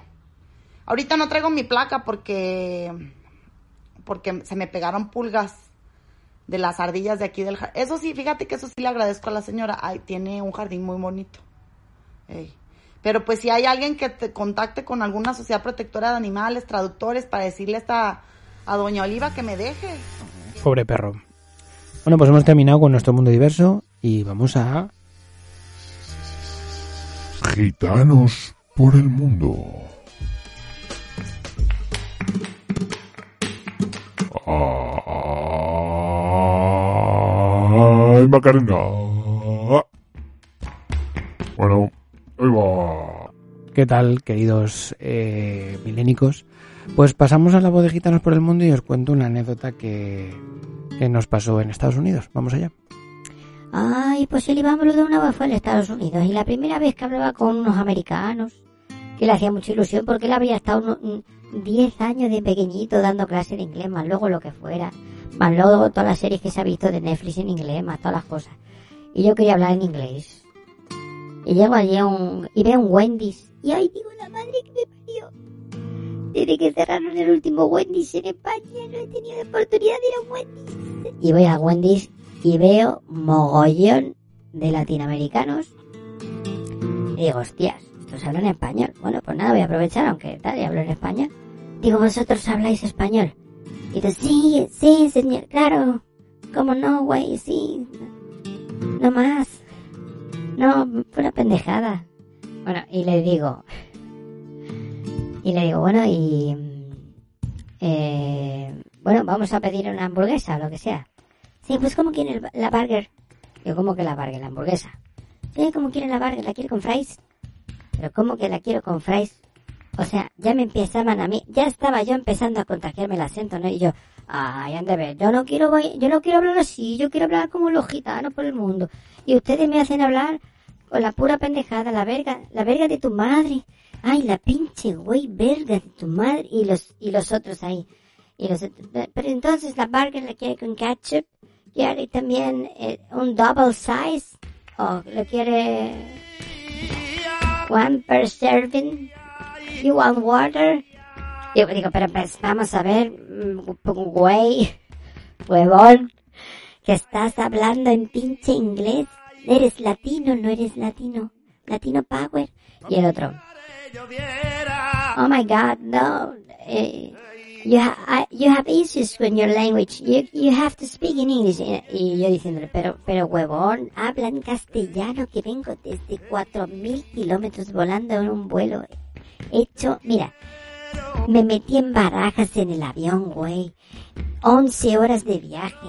Ahorita no traigo mi placa porque porque se me pegaron pulgas de las ardillas de aquí del jardín. Eso sí, fíjate que eso sí le agradezco a la señora. Ay, tiene un jardín muy bonito. Ey. Pero pues si hay alguien que te contacte con alguna sociedad protectora de animales, traductores, para decirle a esta a doña Oliva que me deje. Pobre perro. Bueno, pues hemos terminado con nuestro mundo diverso y vamos a... Gitanos por el mundo. ¡Ay, Macarena! Bueno, ahí va. ¿Qué tal, queridos eh, milénicos? Pues pasamos a la voz de Gitanos por el Mundo y os cuento una anécdota que, que nos pasó en Estados Unidos. Vamos allá. Ay, pues el Iván vez fue en Estados Unidos y la primera vez que hablaba con unos americanos, que le hacía mucha ilusión porque él habría estado unos, mm, 10 años de pequeñito dando clase de inglés, más luego lo que fuera, más luego todas las series que se ha visto de Netflix en inglés, más todas las cosas. Y yo quería hablar en inglés. Y llego allí a un, y veo un Wendy's. Y ay, digo, la madre que me parió. Desde que cerraron el último Wendy's en España, no he tenido oportunidad de ir a un Wendy's. Y voy a Wendy's y veo mogollón de latinoamericanos. Y digo, hostias, estos hablan español. Bueno, pues nada, voy a aprovechar, aunque tal, y hablo en español. Digo, ¿vosotros habláis español? Y digo, sí, sí, señor, claro. ¿Cómo no, güey? Sí. No más. No, una pendejada. Bueno, y le digo, Y le digo, bueno, y... eh, bueno, vamos a pedir una hamburguesa o lo que sea. Sí, pues ¿cómo quiere la burger? Digo, ¿cómo que la burger? La hamburguesa. Sí, ¿cómo quiere la burger? ¿La quiere con fries? Pero ¿cómo que la quiero con fries? O sea, ya me empezaban a mí, ya estaba yo empezando a contagiarme el acento, ¿no? Y yo, ay, ande ver, yo no quiero, voy- yo no quiero hablar así, yo quiero hablar como los gitanos por el mundo. Y ustedes me hacen hablar con la pura pendejada, la verga, la verga de tu madre. Ay, la pinche güey verga de tu madre. Y los, y los otros ahí. Y los pero entonces la burger la quiere con ketchup. Quiere también eh, un double size. O lo quiere one per serving. You want water? Yo digo, pero pues vamos a ver, mm, güey, huevón, que estás hablando en pinche inglés. ¿Eres latino? ¿No eres latino? Latino Power. Y el otro. Oh my God, no. eh, you, ha- I- you have issues with your language. You, you have to speak in English. Y- yo diciéndole, pero, pero huevón, habla en castellano que vengo desde cuatro mil kilómetros volando en un vuelo hecho, mira, me metí en barajas en el avión, güey. 11 horas de viaje,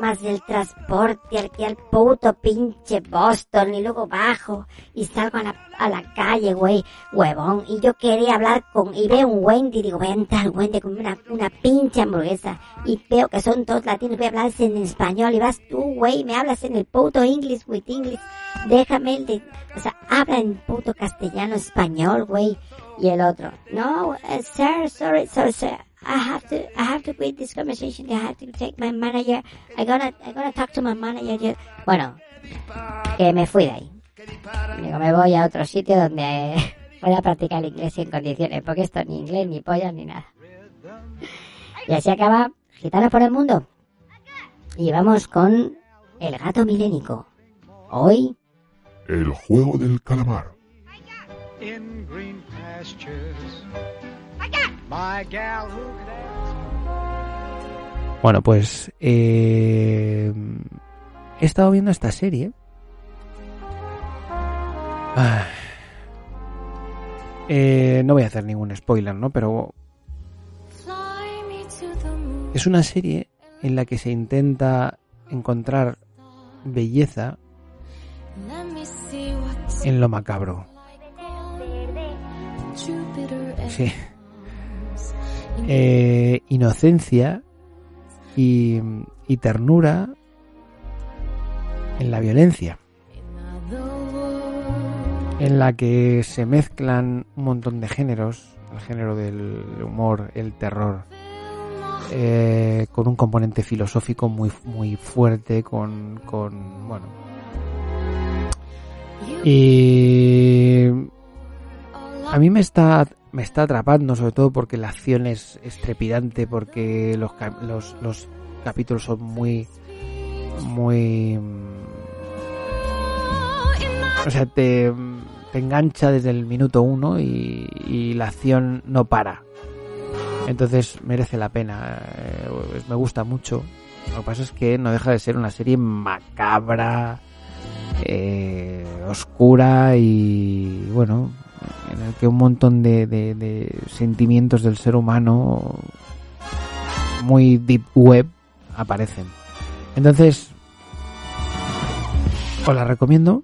más del transporte aquí al puto pinche Boston y luego bajo y salgo a la, a la calle, güey, huevón. Y yo quería hablar con, y veo un Wendy, digo, voy a entrar al Wendy con una, una pinche hamburguesa y veo que son todos latinos, voy a hablar en español y vas tú, güey, me hablas en el puto English with English. Déjame el de, o sea, habla en puto castellano español, güey. Y el otro, no, uh, sir, sorry, sorry, sir. I have to, I have to quit this conversation. I have to take my manager. I gotta, I gotta talk to my manager. Yo- Bueno, que me fui de ahí. Digo, me voy a otro sitio donde voy a practicar el inglés en condiciones, porque esto ni inglés, ni pollas, ni nada. Y así acaba Gitanos por el Mundo. Y vamos con El Gato Milénico. Hoy, El juego del calamar. In green pastures. Bueno, pues eh, he estado viendo esta serie. Eh, no voy a hacer ningún spoiler, ¿no? Pero es una serie en la que se intenta encontrar belleza en lo macabro. Sí. Eh, inocencia y, ternura en la violencia. En la que se mezclan un montón de géneros, el género del humor, el terror, eh, con un componente filosófico muy, muy fuerte, con, con bueno. Y a mí me está me está atrapando sobre todo porque la acción es estrepidante porque los los, los capítulos son muy muy mm, o sea te, te engancha desde el minuto uno y, y la acción no para. Entonces merece la pena eh, me gusta mucho. Lo que pasa es que no deja de ser una serie macabra eh, oscura y bueno en el que un montón de, de- sentimientos del ser humano muy deep web aparecen. Entonces os la recomiendo.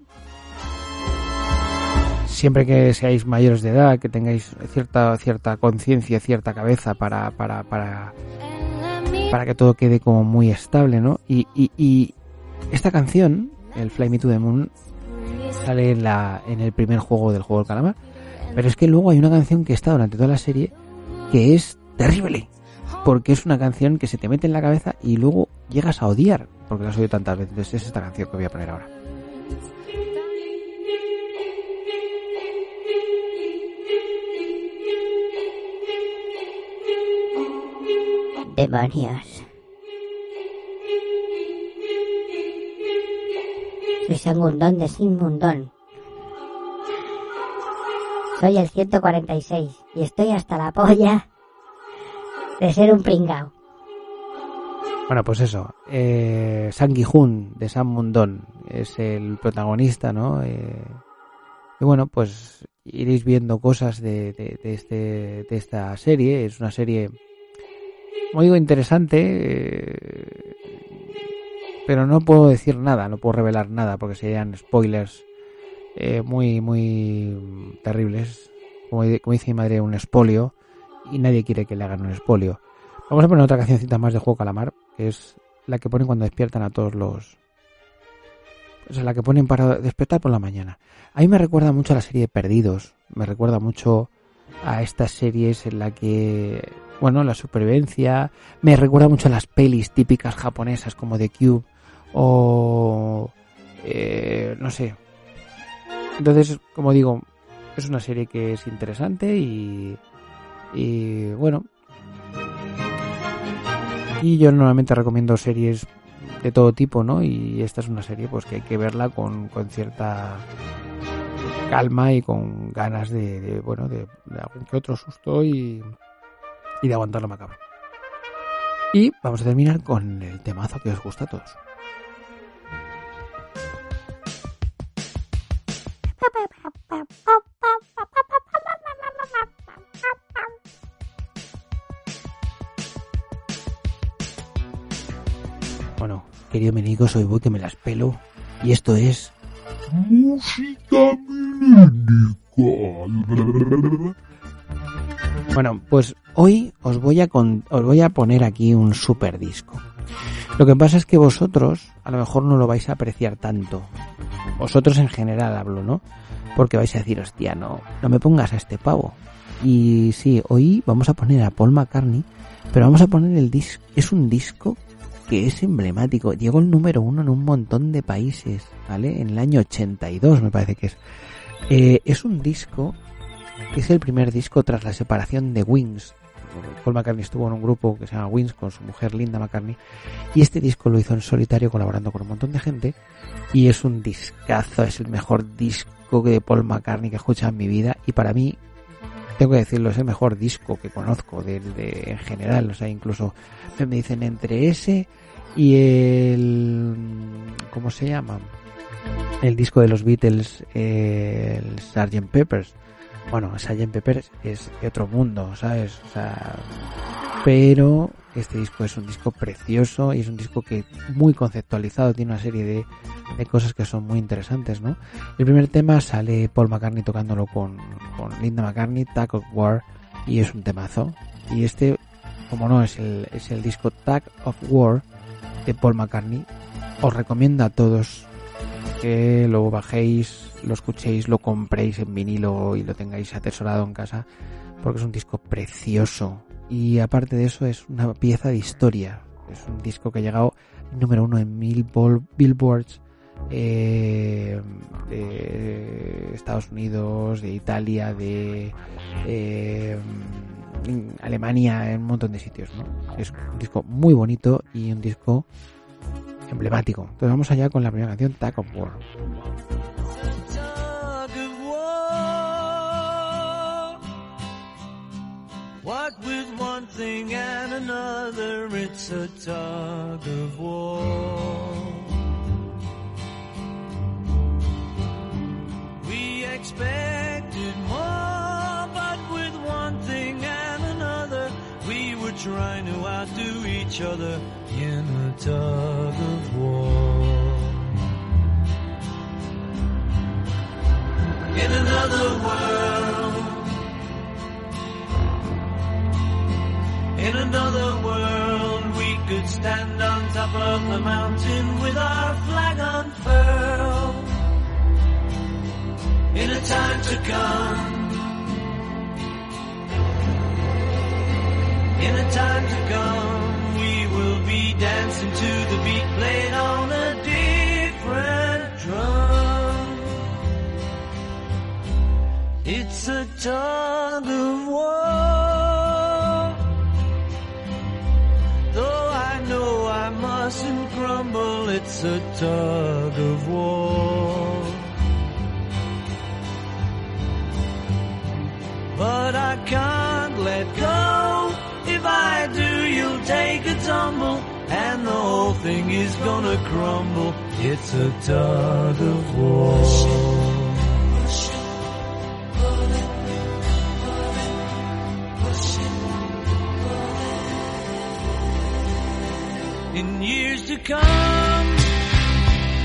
Siempre que seáis mayores de edad que tengáis cierta cierta conciencia cierta cabeza para para para para que todo quede como muy estable no y, y, y esta canción el Fly Me to the Moon sale en la en el primer juego del juego del calamar pero es que luego hay una canción que está durante toda la serie que es terrible porque es una canción que se te mete en la cabeza y luego llegas a odiar porque la has oído tantas veces Entonces es esta canción que voy a poner ahora demonios. Soy Sangundón de Sinmundón. Soy el 146 y estoy hasta la polla de ser un pringao. Bueno, pues eso. Eh, Sang Gi-hun de Sam Mundon es el protagonista, ¿no? Eh, Y bueno, pues iréis viendo cosas de, de, de este, de esta serie. Es una serie, digo, interesante. eh, pero no puedo decir nada, no puedo revelar nada porque serían spoilers eh, muy, muy terribles. Como, di- como dice mi madre, un espolio. Y nadie quiere que le hagan un espolio. Vamos a poner otra cancioncita más de Juego Calamar, que es la que ponen cuando despiertan a todos los... O sea, la que ponen para despertar por la mañana. A mí me recuerda mucho a la serie de Perdidos. Me recuerda mucho a estas series en la que, bueno, la supervivencia. Me recuerda mucho a las pelis típicas japonesas como The Cube o... eh, no sé. Entonces, como digo, es una serie que es interesante y... Y bueno, y yo normalmente recomiendo series de todo tipo, ¿no? Y esta es una serie pues que hay que verla con, con cierta calma y con ganas de, bueno, de, de algún que otro susto y, y de aguantar lo macabro. Y vamos a terminar con el temazo que os gusta a todos. Bueno, querido Menico, soy voy que me las pelo y esto es Música milénica. Bueno, pues hoy os voy a con- os voy a poner aquí un super disco. Lo que pasa es que vosotros a lo mejor no lo vais a apreciar tanto. Vosotros en general hablo, ¿no? Porque vais a decir, hostia, no, no me pongas a este pavo. Y sí, hoy vamos a poner a Paul McCartney, pero vamos a poner el disco, es un disco que es emblemático. Llegó el número uno en un montón de países, ¿vale? En el año 82 me parece que es. Eh, es un disco que es el primer disco tras la separación de Wings. Paul McCartney estuvo en un grupo que se llama Wings con su mujer Linda McCartney y este disco lo hizo en solitario colaborando con un montón de gente y es un discazo, es el mejor disco de Paul McCartney que he escuchado en mi vida y para mí tengo que decirlo, es el mejor disco que conozco de, en general, o sea, incluso me dicen entre ese y el ¿cómo se llama? El disco de los Beatles, el Sgt. Peppers. Bueno, Sgt. Peppers es de otro mundo, ¿sabes? O sea, pero este disco es un disco precioso y es un disco que muy conceptualizado, tiene una serie de, de cosas que son muy interesantes, ¿no? El primer tema sale Paul McCartney tocándolo con, con Linda McCartney, Tag of War, y es un temazo. Y este, como no, es el, es el disco Tag of War de Paul McCartney. Os recomiendo a todos que lo bajéis, lo escuchéis, lo compréis en vinilo y lo tengáis atesorado en casa, porque es un disco precioso. Y aparte de eso, es una pieza de historia. Es un disco que ha llegado número uno en mil billboards eh, de Estados Unidos, de Italia, de eh, Alemania, en un montón de sitios. ¿no? Es un disco muy bonito y un disco emblemático. Entonces vamos allá con la primera canción, Tag of War. What with one thing and another, it's a tug of war. We expected more, but with one thing and another, we were trying to outdo each other in a tug of war. in another world. Another world, we could stand on top of the mountain with our flag unfurled. In a time to come. In a time to come, we will be dancing to the beat played on a different drum. It's a tug of it's a tug of war. But I can't let go. If I do, you'll take a tumble, and the whole thing is gonna crumble. It's a tug of war. In years to come,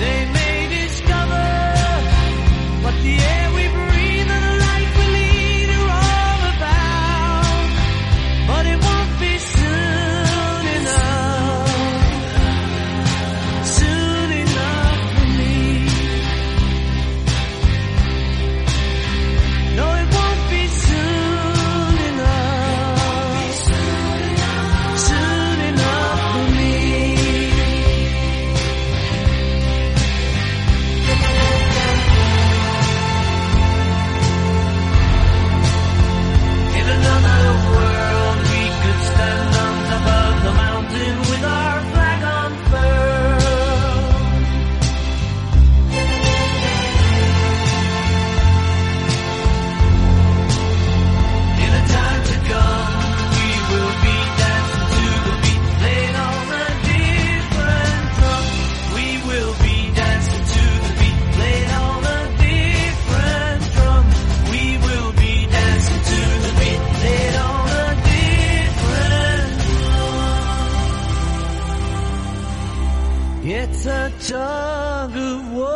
they may discover what the air It's a tug of war.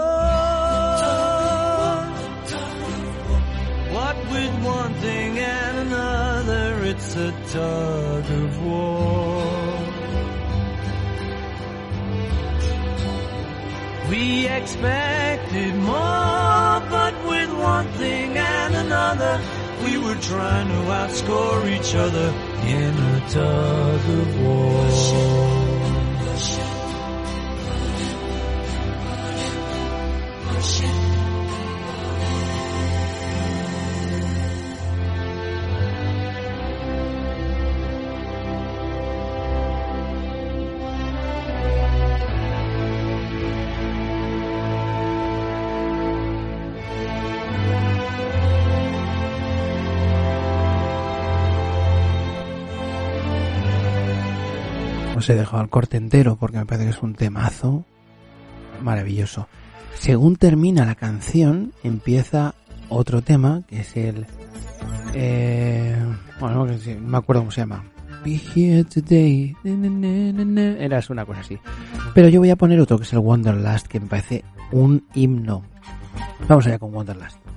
What with one thing and another, it's a tug of war. We expected more, but with one thing and another, we were trying to outscore each other in a tug of war. Os he dejado el corte entero porque me parece que es un temazo maravilloso. Según termina la canción, empieza otro tema que es el. Eh, bueno, no me acuerdo cómo se llama. Be here today. Era una cosa así. Pero yo voy a poner otro que es el Wonderlust, que me parece un himno. Vamos allá con Wonderlust.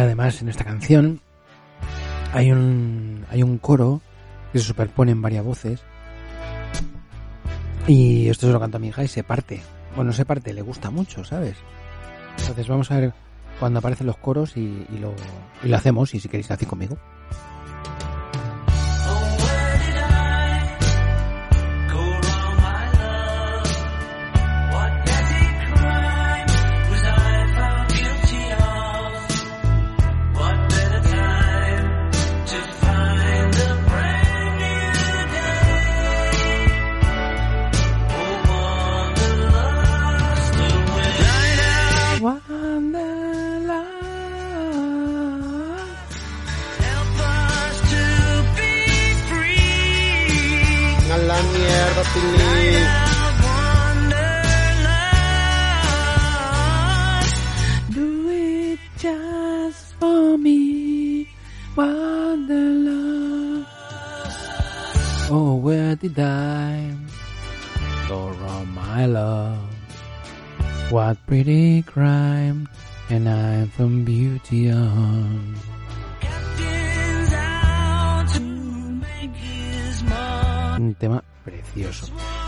Además en esta canción hay un hay un coro que se superpone en varias voces y esto se lo canta mi hija y se parte. Bueno, se parte, le gusta mucho, ¿sabes? Entonces vamos a ver cuando aparecen los coros y, y lo, y lo hacemos y si queréis lo hacéis conmigo.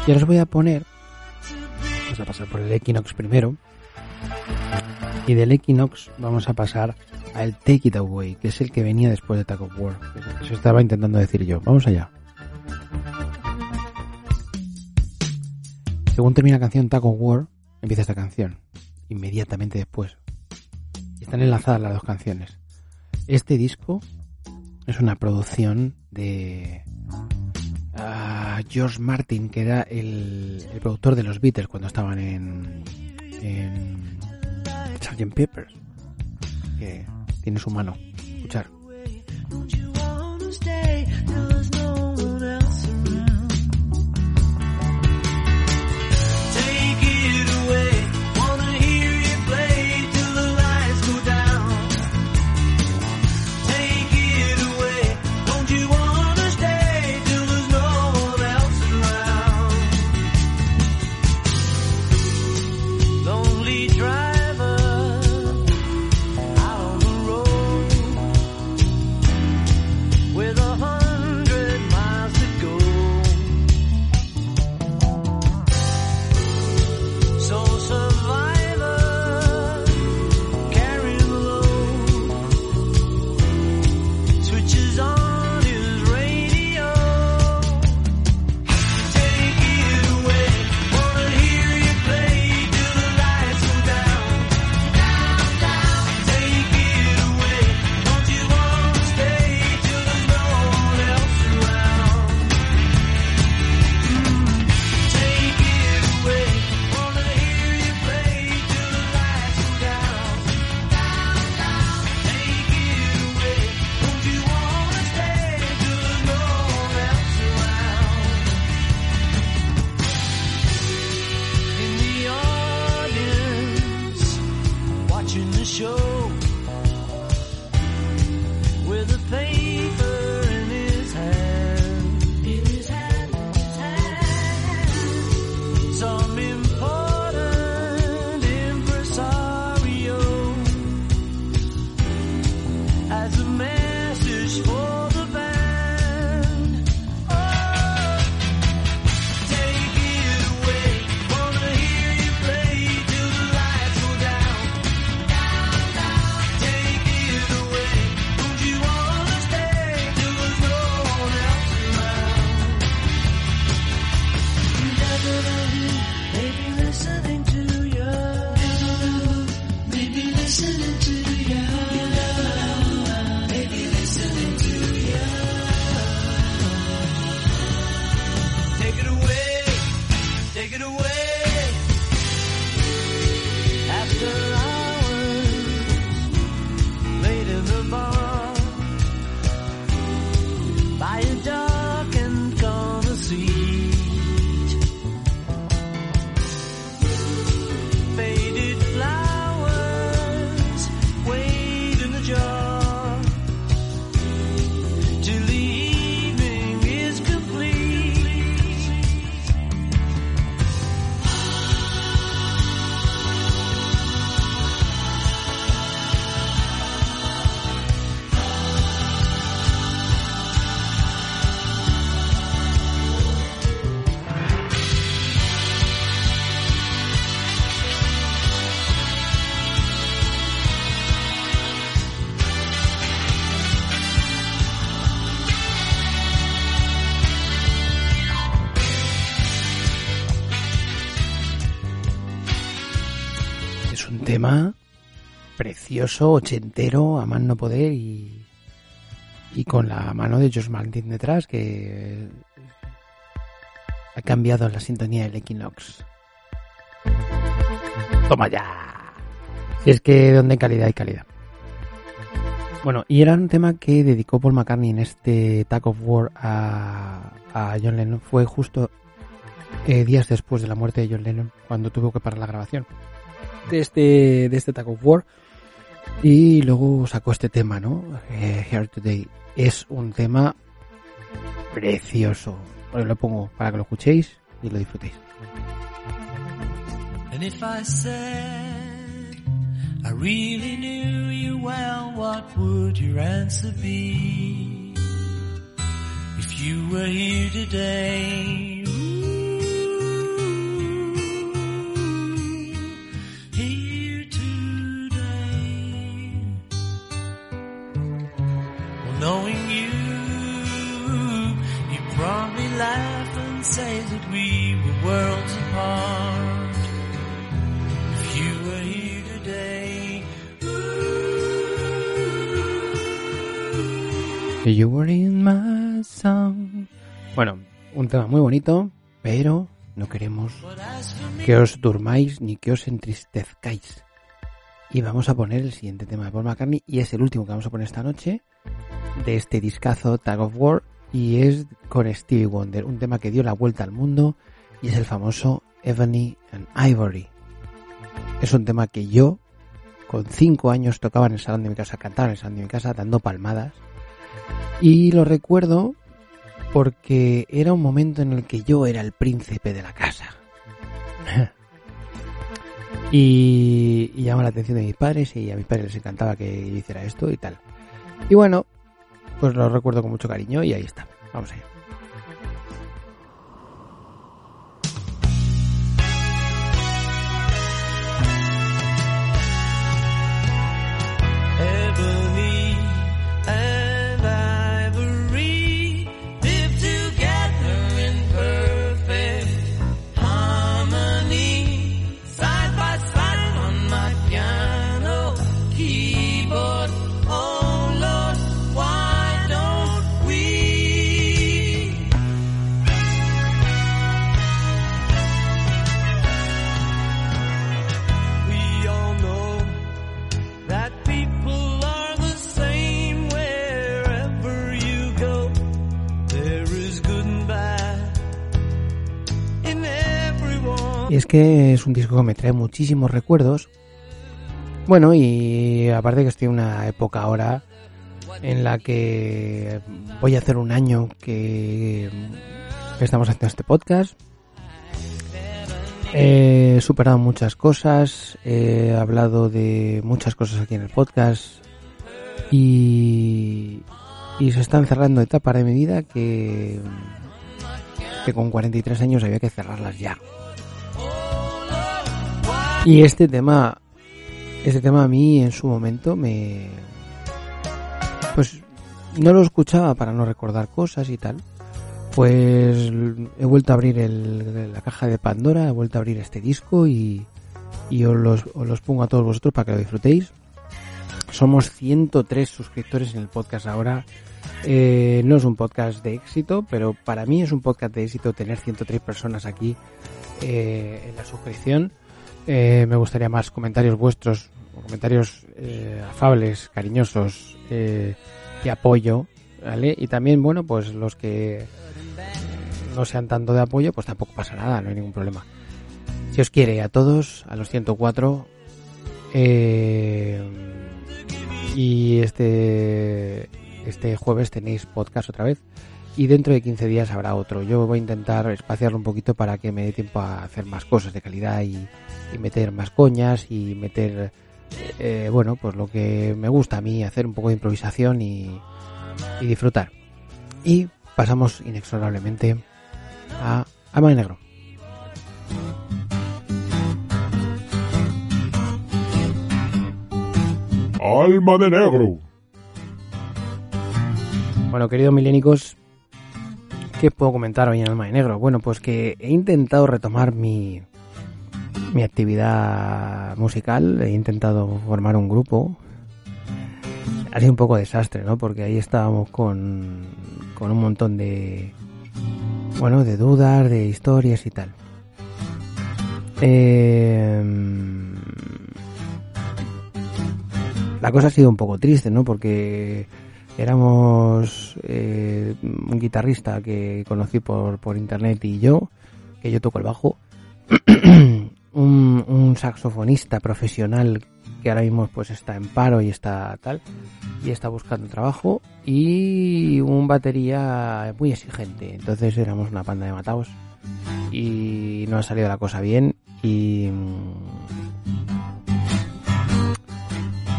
Y ahora os voy a poner. Vamos a pasar por el Equinox primero. Y del Equinox vamos a pasar al Take It Away, que es el que venía después de Taco War. Eso estaba intentando decir yo. Vamos allá. Según termina la canción Taco War, empieza esta canción. Inmediatamente después. Están enlazadas las dos canciones. Este disco es una producción de George Martin, que era el, productor de los Beatles cuando estaban en, en Sgt. Peppers. Que tiene su mano. Escuchar. Ochentero, a más no poder y, y con la mano de George Martin detrás que ha cambiado la sintonía del Equinox. Toma ya. Si es que donde hay calidad hay calidad. Bueno, y era un tema que dedicó Paul McCartney en este Tag of War a, a John Lennon. Fue justo eh, días después de la muerte de John Lennon, cuando tuvo que parar la grabación de este, de este Tag of War. Y luego sacó este tema, ¿no? Eh, Here Today. Es un tema precioso. Os lo pongo para que lo escuchéis y lo disfrutéis. And if I said I really knew you well, what would your answer be? If you were here today, knowing you, you probably laugh and say that we were worlds apart. If you were here today, You were in my song. Bueno, un tema muy bonito, pero no queremos que os durmáis ni que os entristezcáis. Y vamos a poner el siguiente tema de Paul McCartney y es el último que vamos a poner esta noche de este discazo Tag of War y es con Stevie Wonder, un tema que dio la vuelta al mundo y es el famoso Ebony and Ivory. Es un tema que yo con 5 años tocaba en el salón de mi casa, cantaba en el salón de mi casa dando palmadas y lo recuerdo porque era un momento en el que yo era el príncipe de la casa. y, y llama la atención de mis padres y a mis padres les encantaba que hiciera esto y tal. Y bueno, pues lo recuerdo con mucho cariño y ahí está. Vamos allá. Y es que es un disco que me trae muchísimos recuerdos. Bueno, y aparte que estoy en una época ahora en la que voy a hacer un año que estamos haciendo este podcast. He superado muchas cosas, he hablado de muchas cosas aquí en el podcast y, se están cerrando etapas de mi vida que, que con 43 años había que cerrarlas ya. Y este tema, este tema a mí en su momento me, pues no lo escuchaba para no recordar cosas y tal. Pues he vuelto a abrir el- la caja de Pandora, he vuelto a abrir este disco y, y os, los, os los pongo a todos vosotros para que lo disfrutéis. Somos 103 suscriptores en el podcast ahora. Eh, no es un podcast de éxito, pero para mí es un podcast de éxito tener 103 personas aquí eh, en la suscripción. Eh, me gustaría más comentarios vuestros, comentarios eh, afables, cariñosos, eh, de apoyo, ¿vale? Y también, bueno, pues los que no sean tanto de apoyo, pues tampoco pasa nada, no hay ningún problema. Si os quiere a todos, a los 104, eh, y este, este jueves tenéis podcast otra vez. Y dentro de 15 días habrá otro. Yo voy a intentar espaciarlo un poquito para que me dé tiempo a hacer más cosas de calidad y, y meter más coñas y meter, eh, bueno, pues lo que me gusta a mí, hacer un poco de improvisación y, y disfrutar. Y pasamos inexorablemente a Alma de Negro. Alma de negro. Bueno, queridos milénicos, ¿qué puedo comentar hoy en Alma de Negro? Bueno, pues que he intentado retomar mi, mi actividad musical, he intentado formar un grupo. Ha sido un poco desastre, ¿no? Porque ahí estábamos con, con un montón de, bueno, de dudas, de historias y tal. Eh, La cosa ha sido un poco triste, ¿no? Porque éramos eh, un guitarrista que conocí por, por internet y yo, que yo toco el bajo, un, saxofonista profesional que ahora mismo pues está en paro y está tal y está buscando trabajo y un batería muy exigente. Entonces éramos una panda de mataos. Y no ha salido la cosa bien y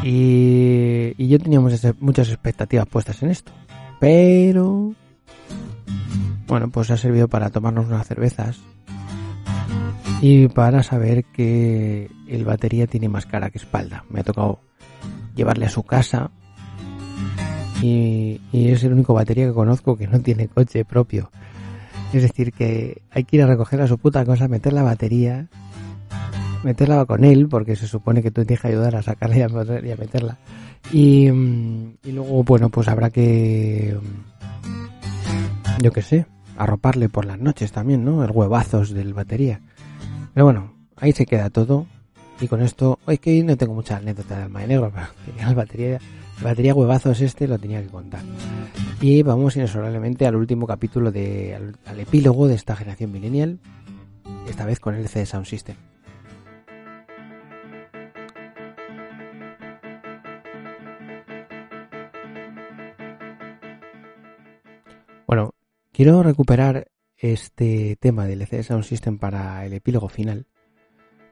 y, yo tenía muchas, muchas expectativas puestas en esto pero bueno pues ha servido para tomarnos unas cervezas y para saber que el batería tiene más cara que espalda. Me ha tocado llevarle a su casa y, y, es el único batería que conozco que no tiene coche propio. Es decir, que hay que ir a recoger a su puta cosa, meter la batería, meterla con él, porque se supone que tú tienes que ayudar a sacarla y a, meterla. Y, y luego, bueno, pues habrá que, yo qué sé, arroparle por las noches también, ¿no? El huevazos del batería. Pero bueno, ahí se queda todo. Y con esto, hoy que no tengo mucha anécdota de alma de negro, pero el batería, batería huevazos este lo tenía que contar. Y vamos inexorablemente al último capítulo de, al, al epílogo de esta generación millennial, esta vez con el CD Sound System. Quiero recuperar este tema del ECD Sound System para el epílogo final,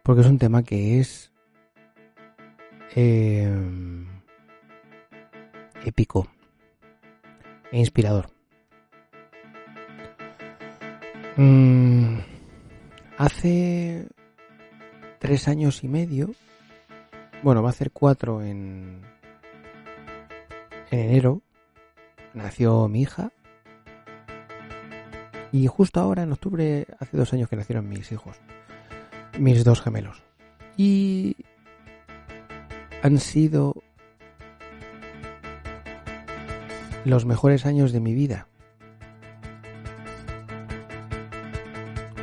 porque es un tema que es eh, épico e inspirador. Mm, hace tres años y medio, bueno, va a ser cuatro en, en enero, nació mi hija y justo ahora, en octubre, hace dos años que nacieron mis hijos, mis dos gemelos. Y han sido los mejores años de mi vida.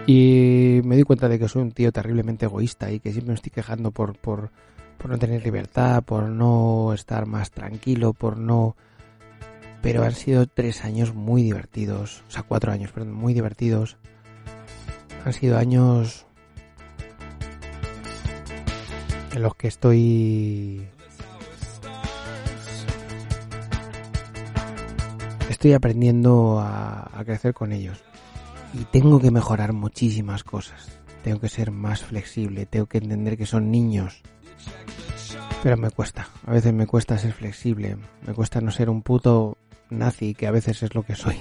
Y me di cuenta de que soy un tío terriblemente egoísta y que siempre me estoy quejando por, por, por no tener libertad, por no estar más tranquilo, por no pero han sido tres años muy divertidos, o sea, cuatro años, perdón, muy divertidos. Han sido años en los que estoy... Estoy aprendiendo a, a crecer con ellos. Y tengo que mejorar muchísimas cosas. Tengo que ser más flexible, tengo que entender que son niños. Pero me cuesta, a veces me cuesta ser flexible, me cuesta no ser un puto nazi, que a veces es lo que soy.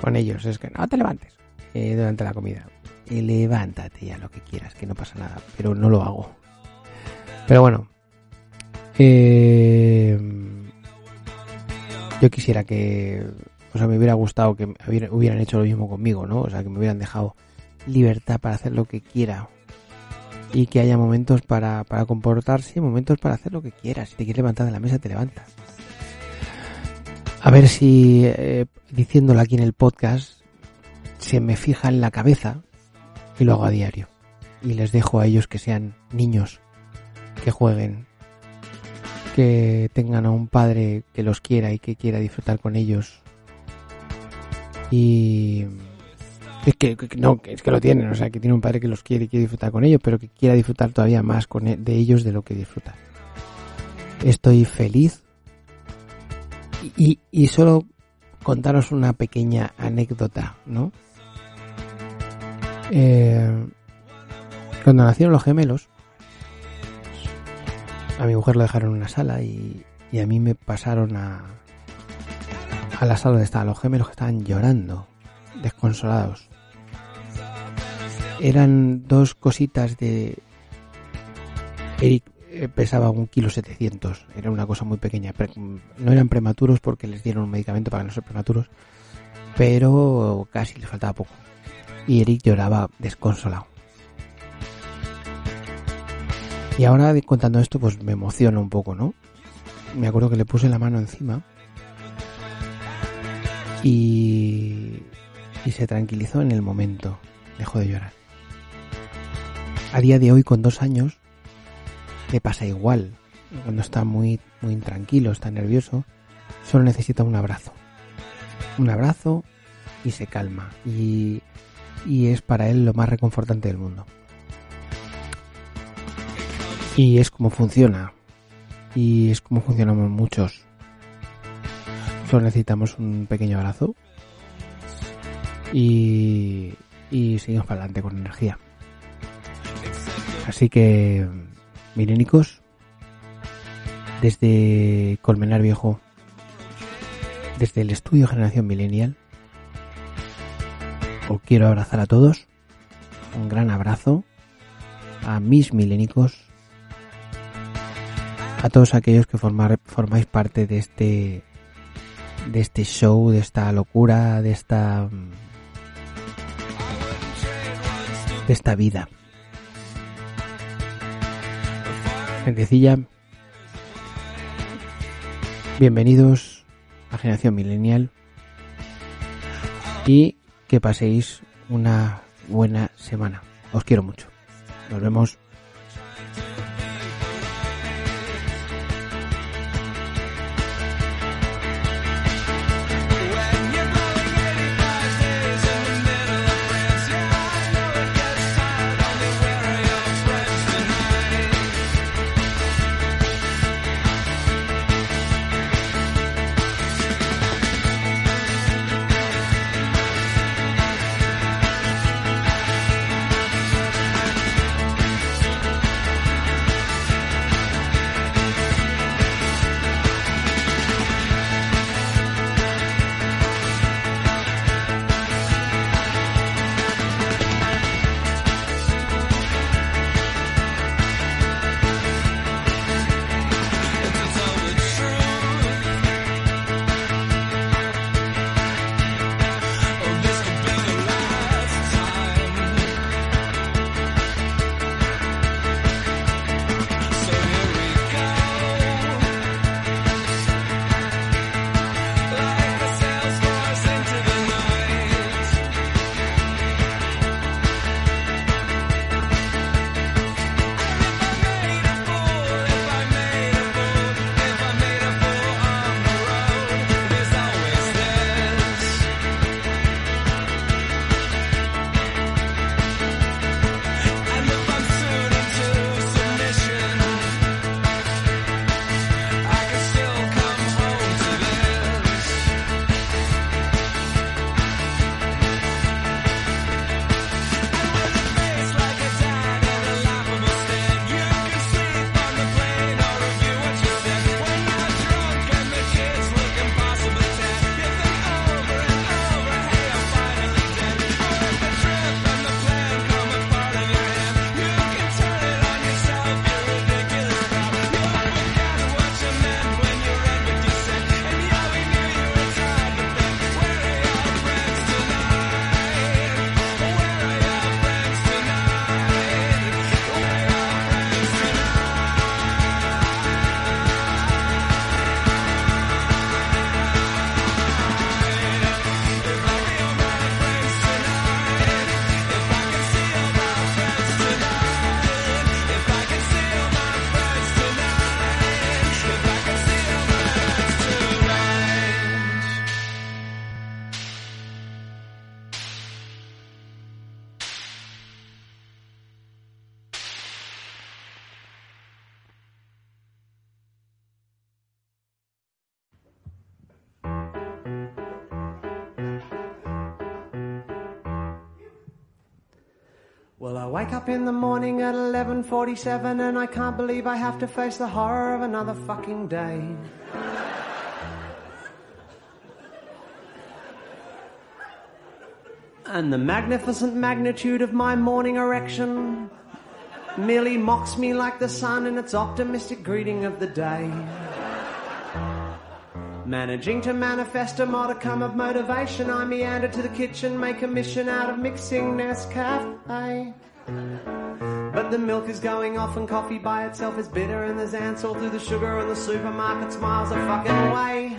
Con ellos es que no te levantes eh, durante la comida. Levántate ya lo que quieras, que no pasa nada, pero no lo hago. Pero bueno, eh, yo quisiera que, o sea, me hubiera gustado que hubieran hecho lo mismo conmigo, ¿no? O sea, que me hubieran dejado libertad para hacer lo que quiera. Y que haya momentos para, para comportarse, momentos para hacer lo que quieras. Si te quieres levantar de la mesa, te levantas. A ver si eh, diciéndolo aquí en el podcast se me fija en la cabeza y lo hago a diario. Y les dejo a ellos que sean niños, que jueguen, que tengan a un padre que los quiera y que quiera disfrutar con ellos. Y es que, que no, es que lo tienen, o sea, que tiene un padre que los quiere y quiere disfrutar con ellos, pero que quiera disfrutar todavía más con e, de ellos de lo que disfrutan. Estoy feliz y, y, solo contaros una pequeña anécdota, ¿no? Eh, cuando nacieron los gemelos, a mi mujer lo dejaron en una sala y, y a mí me pasaron a, a la sala donde estaban los gemelos que estaban llorando, desconsolados. Eran dos cositas de Eric pesaba un kilo setecientos. Era una cosa muy pequeña. No eran prematuros porque les dieron un medicamento para no ser prematuros, pero casi les faltaba poco. Y Eric lloraba desconsolado. Y ahora contando esto, pues me emociona un poco, ¿no? Me acuerdo que le puse la mano encima y, y se tranquilizó en el momento. Dejó de llorar. A día de hoy, con dos años, le pasa igual. cuando está muy, muy intranquilo, está nervioso, solo necesita un abrazo. Un abrazo y se calma. Y, y es para él lo más reconfortante del mundo. Y es como funciona. Y es como funcionamos muchos. Solo necesitamos un pequeño abrazo. Y, y seguimos para adelante con energía. Así que, milénicos, desde Colmenar Viejo, desde el estudio Generación Millennial, os quiero abrazar a todos. Un gran abrazo a mis milénicos, a todos aquellos que formáis parte de este de este show, de esta locura, de esta de esta vida. Gentecilla, bienvenidos a Generación Millennial y que paséis una buena semana. Os quiero mucho. Nos vemos. Wake up in the morning at 11:47 and I can't believe I have to face the horror of another fucking day. And the magnificent magnitude of my morning erection merely mocks me like the sun in its optimistic greeting of the day. Managing to manifest a modicum of motivation, I meander to the kitchen, make a mission out of mixing Nescafe. But the milk is going off and coffee by itself is bitter and there's ants all through the sugar and the supermarket smiles a fucking way.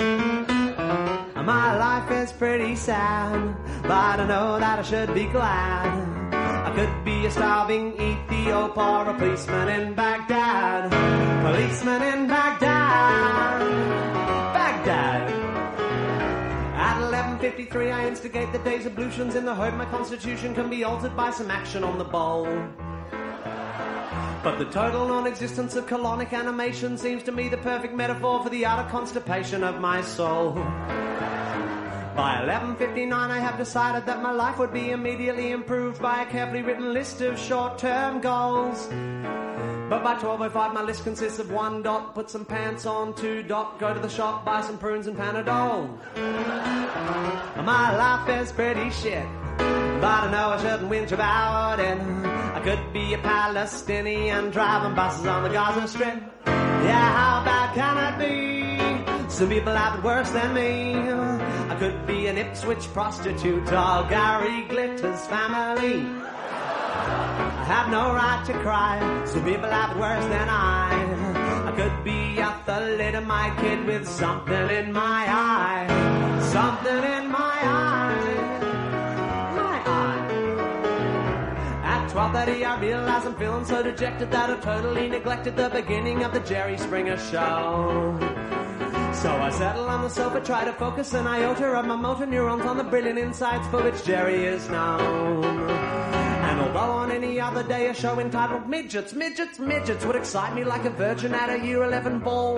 My life is pretty sad, but I know that I should be glad. I could be a starving Ethiop or a policeman in Baghdad. Policeman in Baghdad. At 11.53 I instigate the day's ablutions in the hope my constitution can be altered by some action on the bowl. But the total non-existence of colonic animation seems to me the perfect metaphor for the utter constipation of my soul. By 11.59 I have decided that my life would be immediately improved by a carefully written list of short-term goals. But by 12.05 my list consists of one dot, put some pants on, two dot, go to the shop, buy some prunes and Panadol. My life is pretty shit, but I know I shouldn't whinge about it. I could be a Palestinian driving buses on the Gaza Strip. Yeah, how bad can it be? Some people have it worse than me. I could be an Ipswich prostitute or Gary Glitter's family. I have no right to cry. Some people have it worse than I. I could be a kid with something in my eye. Something in my eye. My eye. At 12.30 I realize I'm feeling so dejected that I totally neglected the beginning of the Jerry Springer show. So I settle on the sofa, try to focus an iota of my motor neurons on the brilliant insights for which Jerry is known. Although on any other day a show entitled Midgets, Midgets, Midgets would excite me like a virgin at a year 11 ball.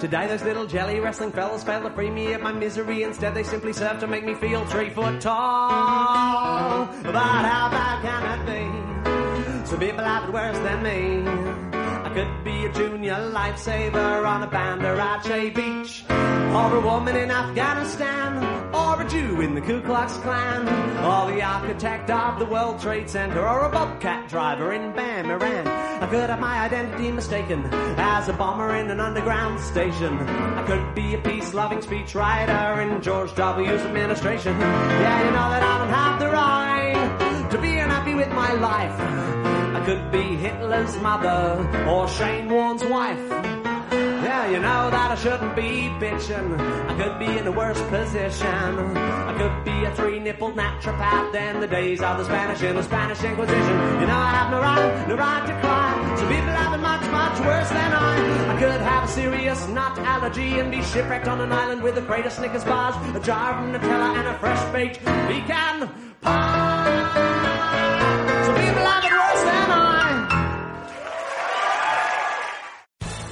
Today those little jelly wrestling fellas fail to free me of my misery. Instead they simply serve to make me feel three foot tall. But how bad can it be? Some people have it worse than me. Could be a junior lifesaver on a Bandarache beach. Or a woman in Afghanistan. Or a Jew in the Ku Klux Klan. Or the architect of the World Trade Center. Or a bobcat driver in Bam, Iran. I could have my identity mistaken as a bomber in an underground station. I could be a peace-loving speechwriter in George W.'s administration. Yeah, you know that I don't have the right to be unhappy with my life. I could be Hitler's mother or Shane Warne's wife. Yeah, you know that I shouldn't be bitching. I could be in a worse position. I could be a three-nippled naturopath in the days of the Spanish in the Spanish Inquisition. You know I have no right, no right to cry. Some people have it much, much worse than I. I could have a serious nut allergy and be shipwrecked on an island with a crate of Snickers bars, a jar of Nutella, and a fresh baked pecan pie.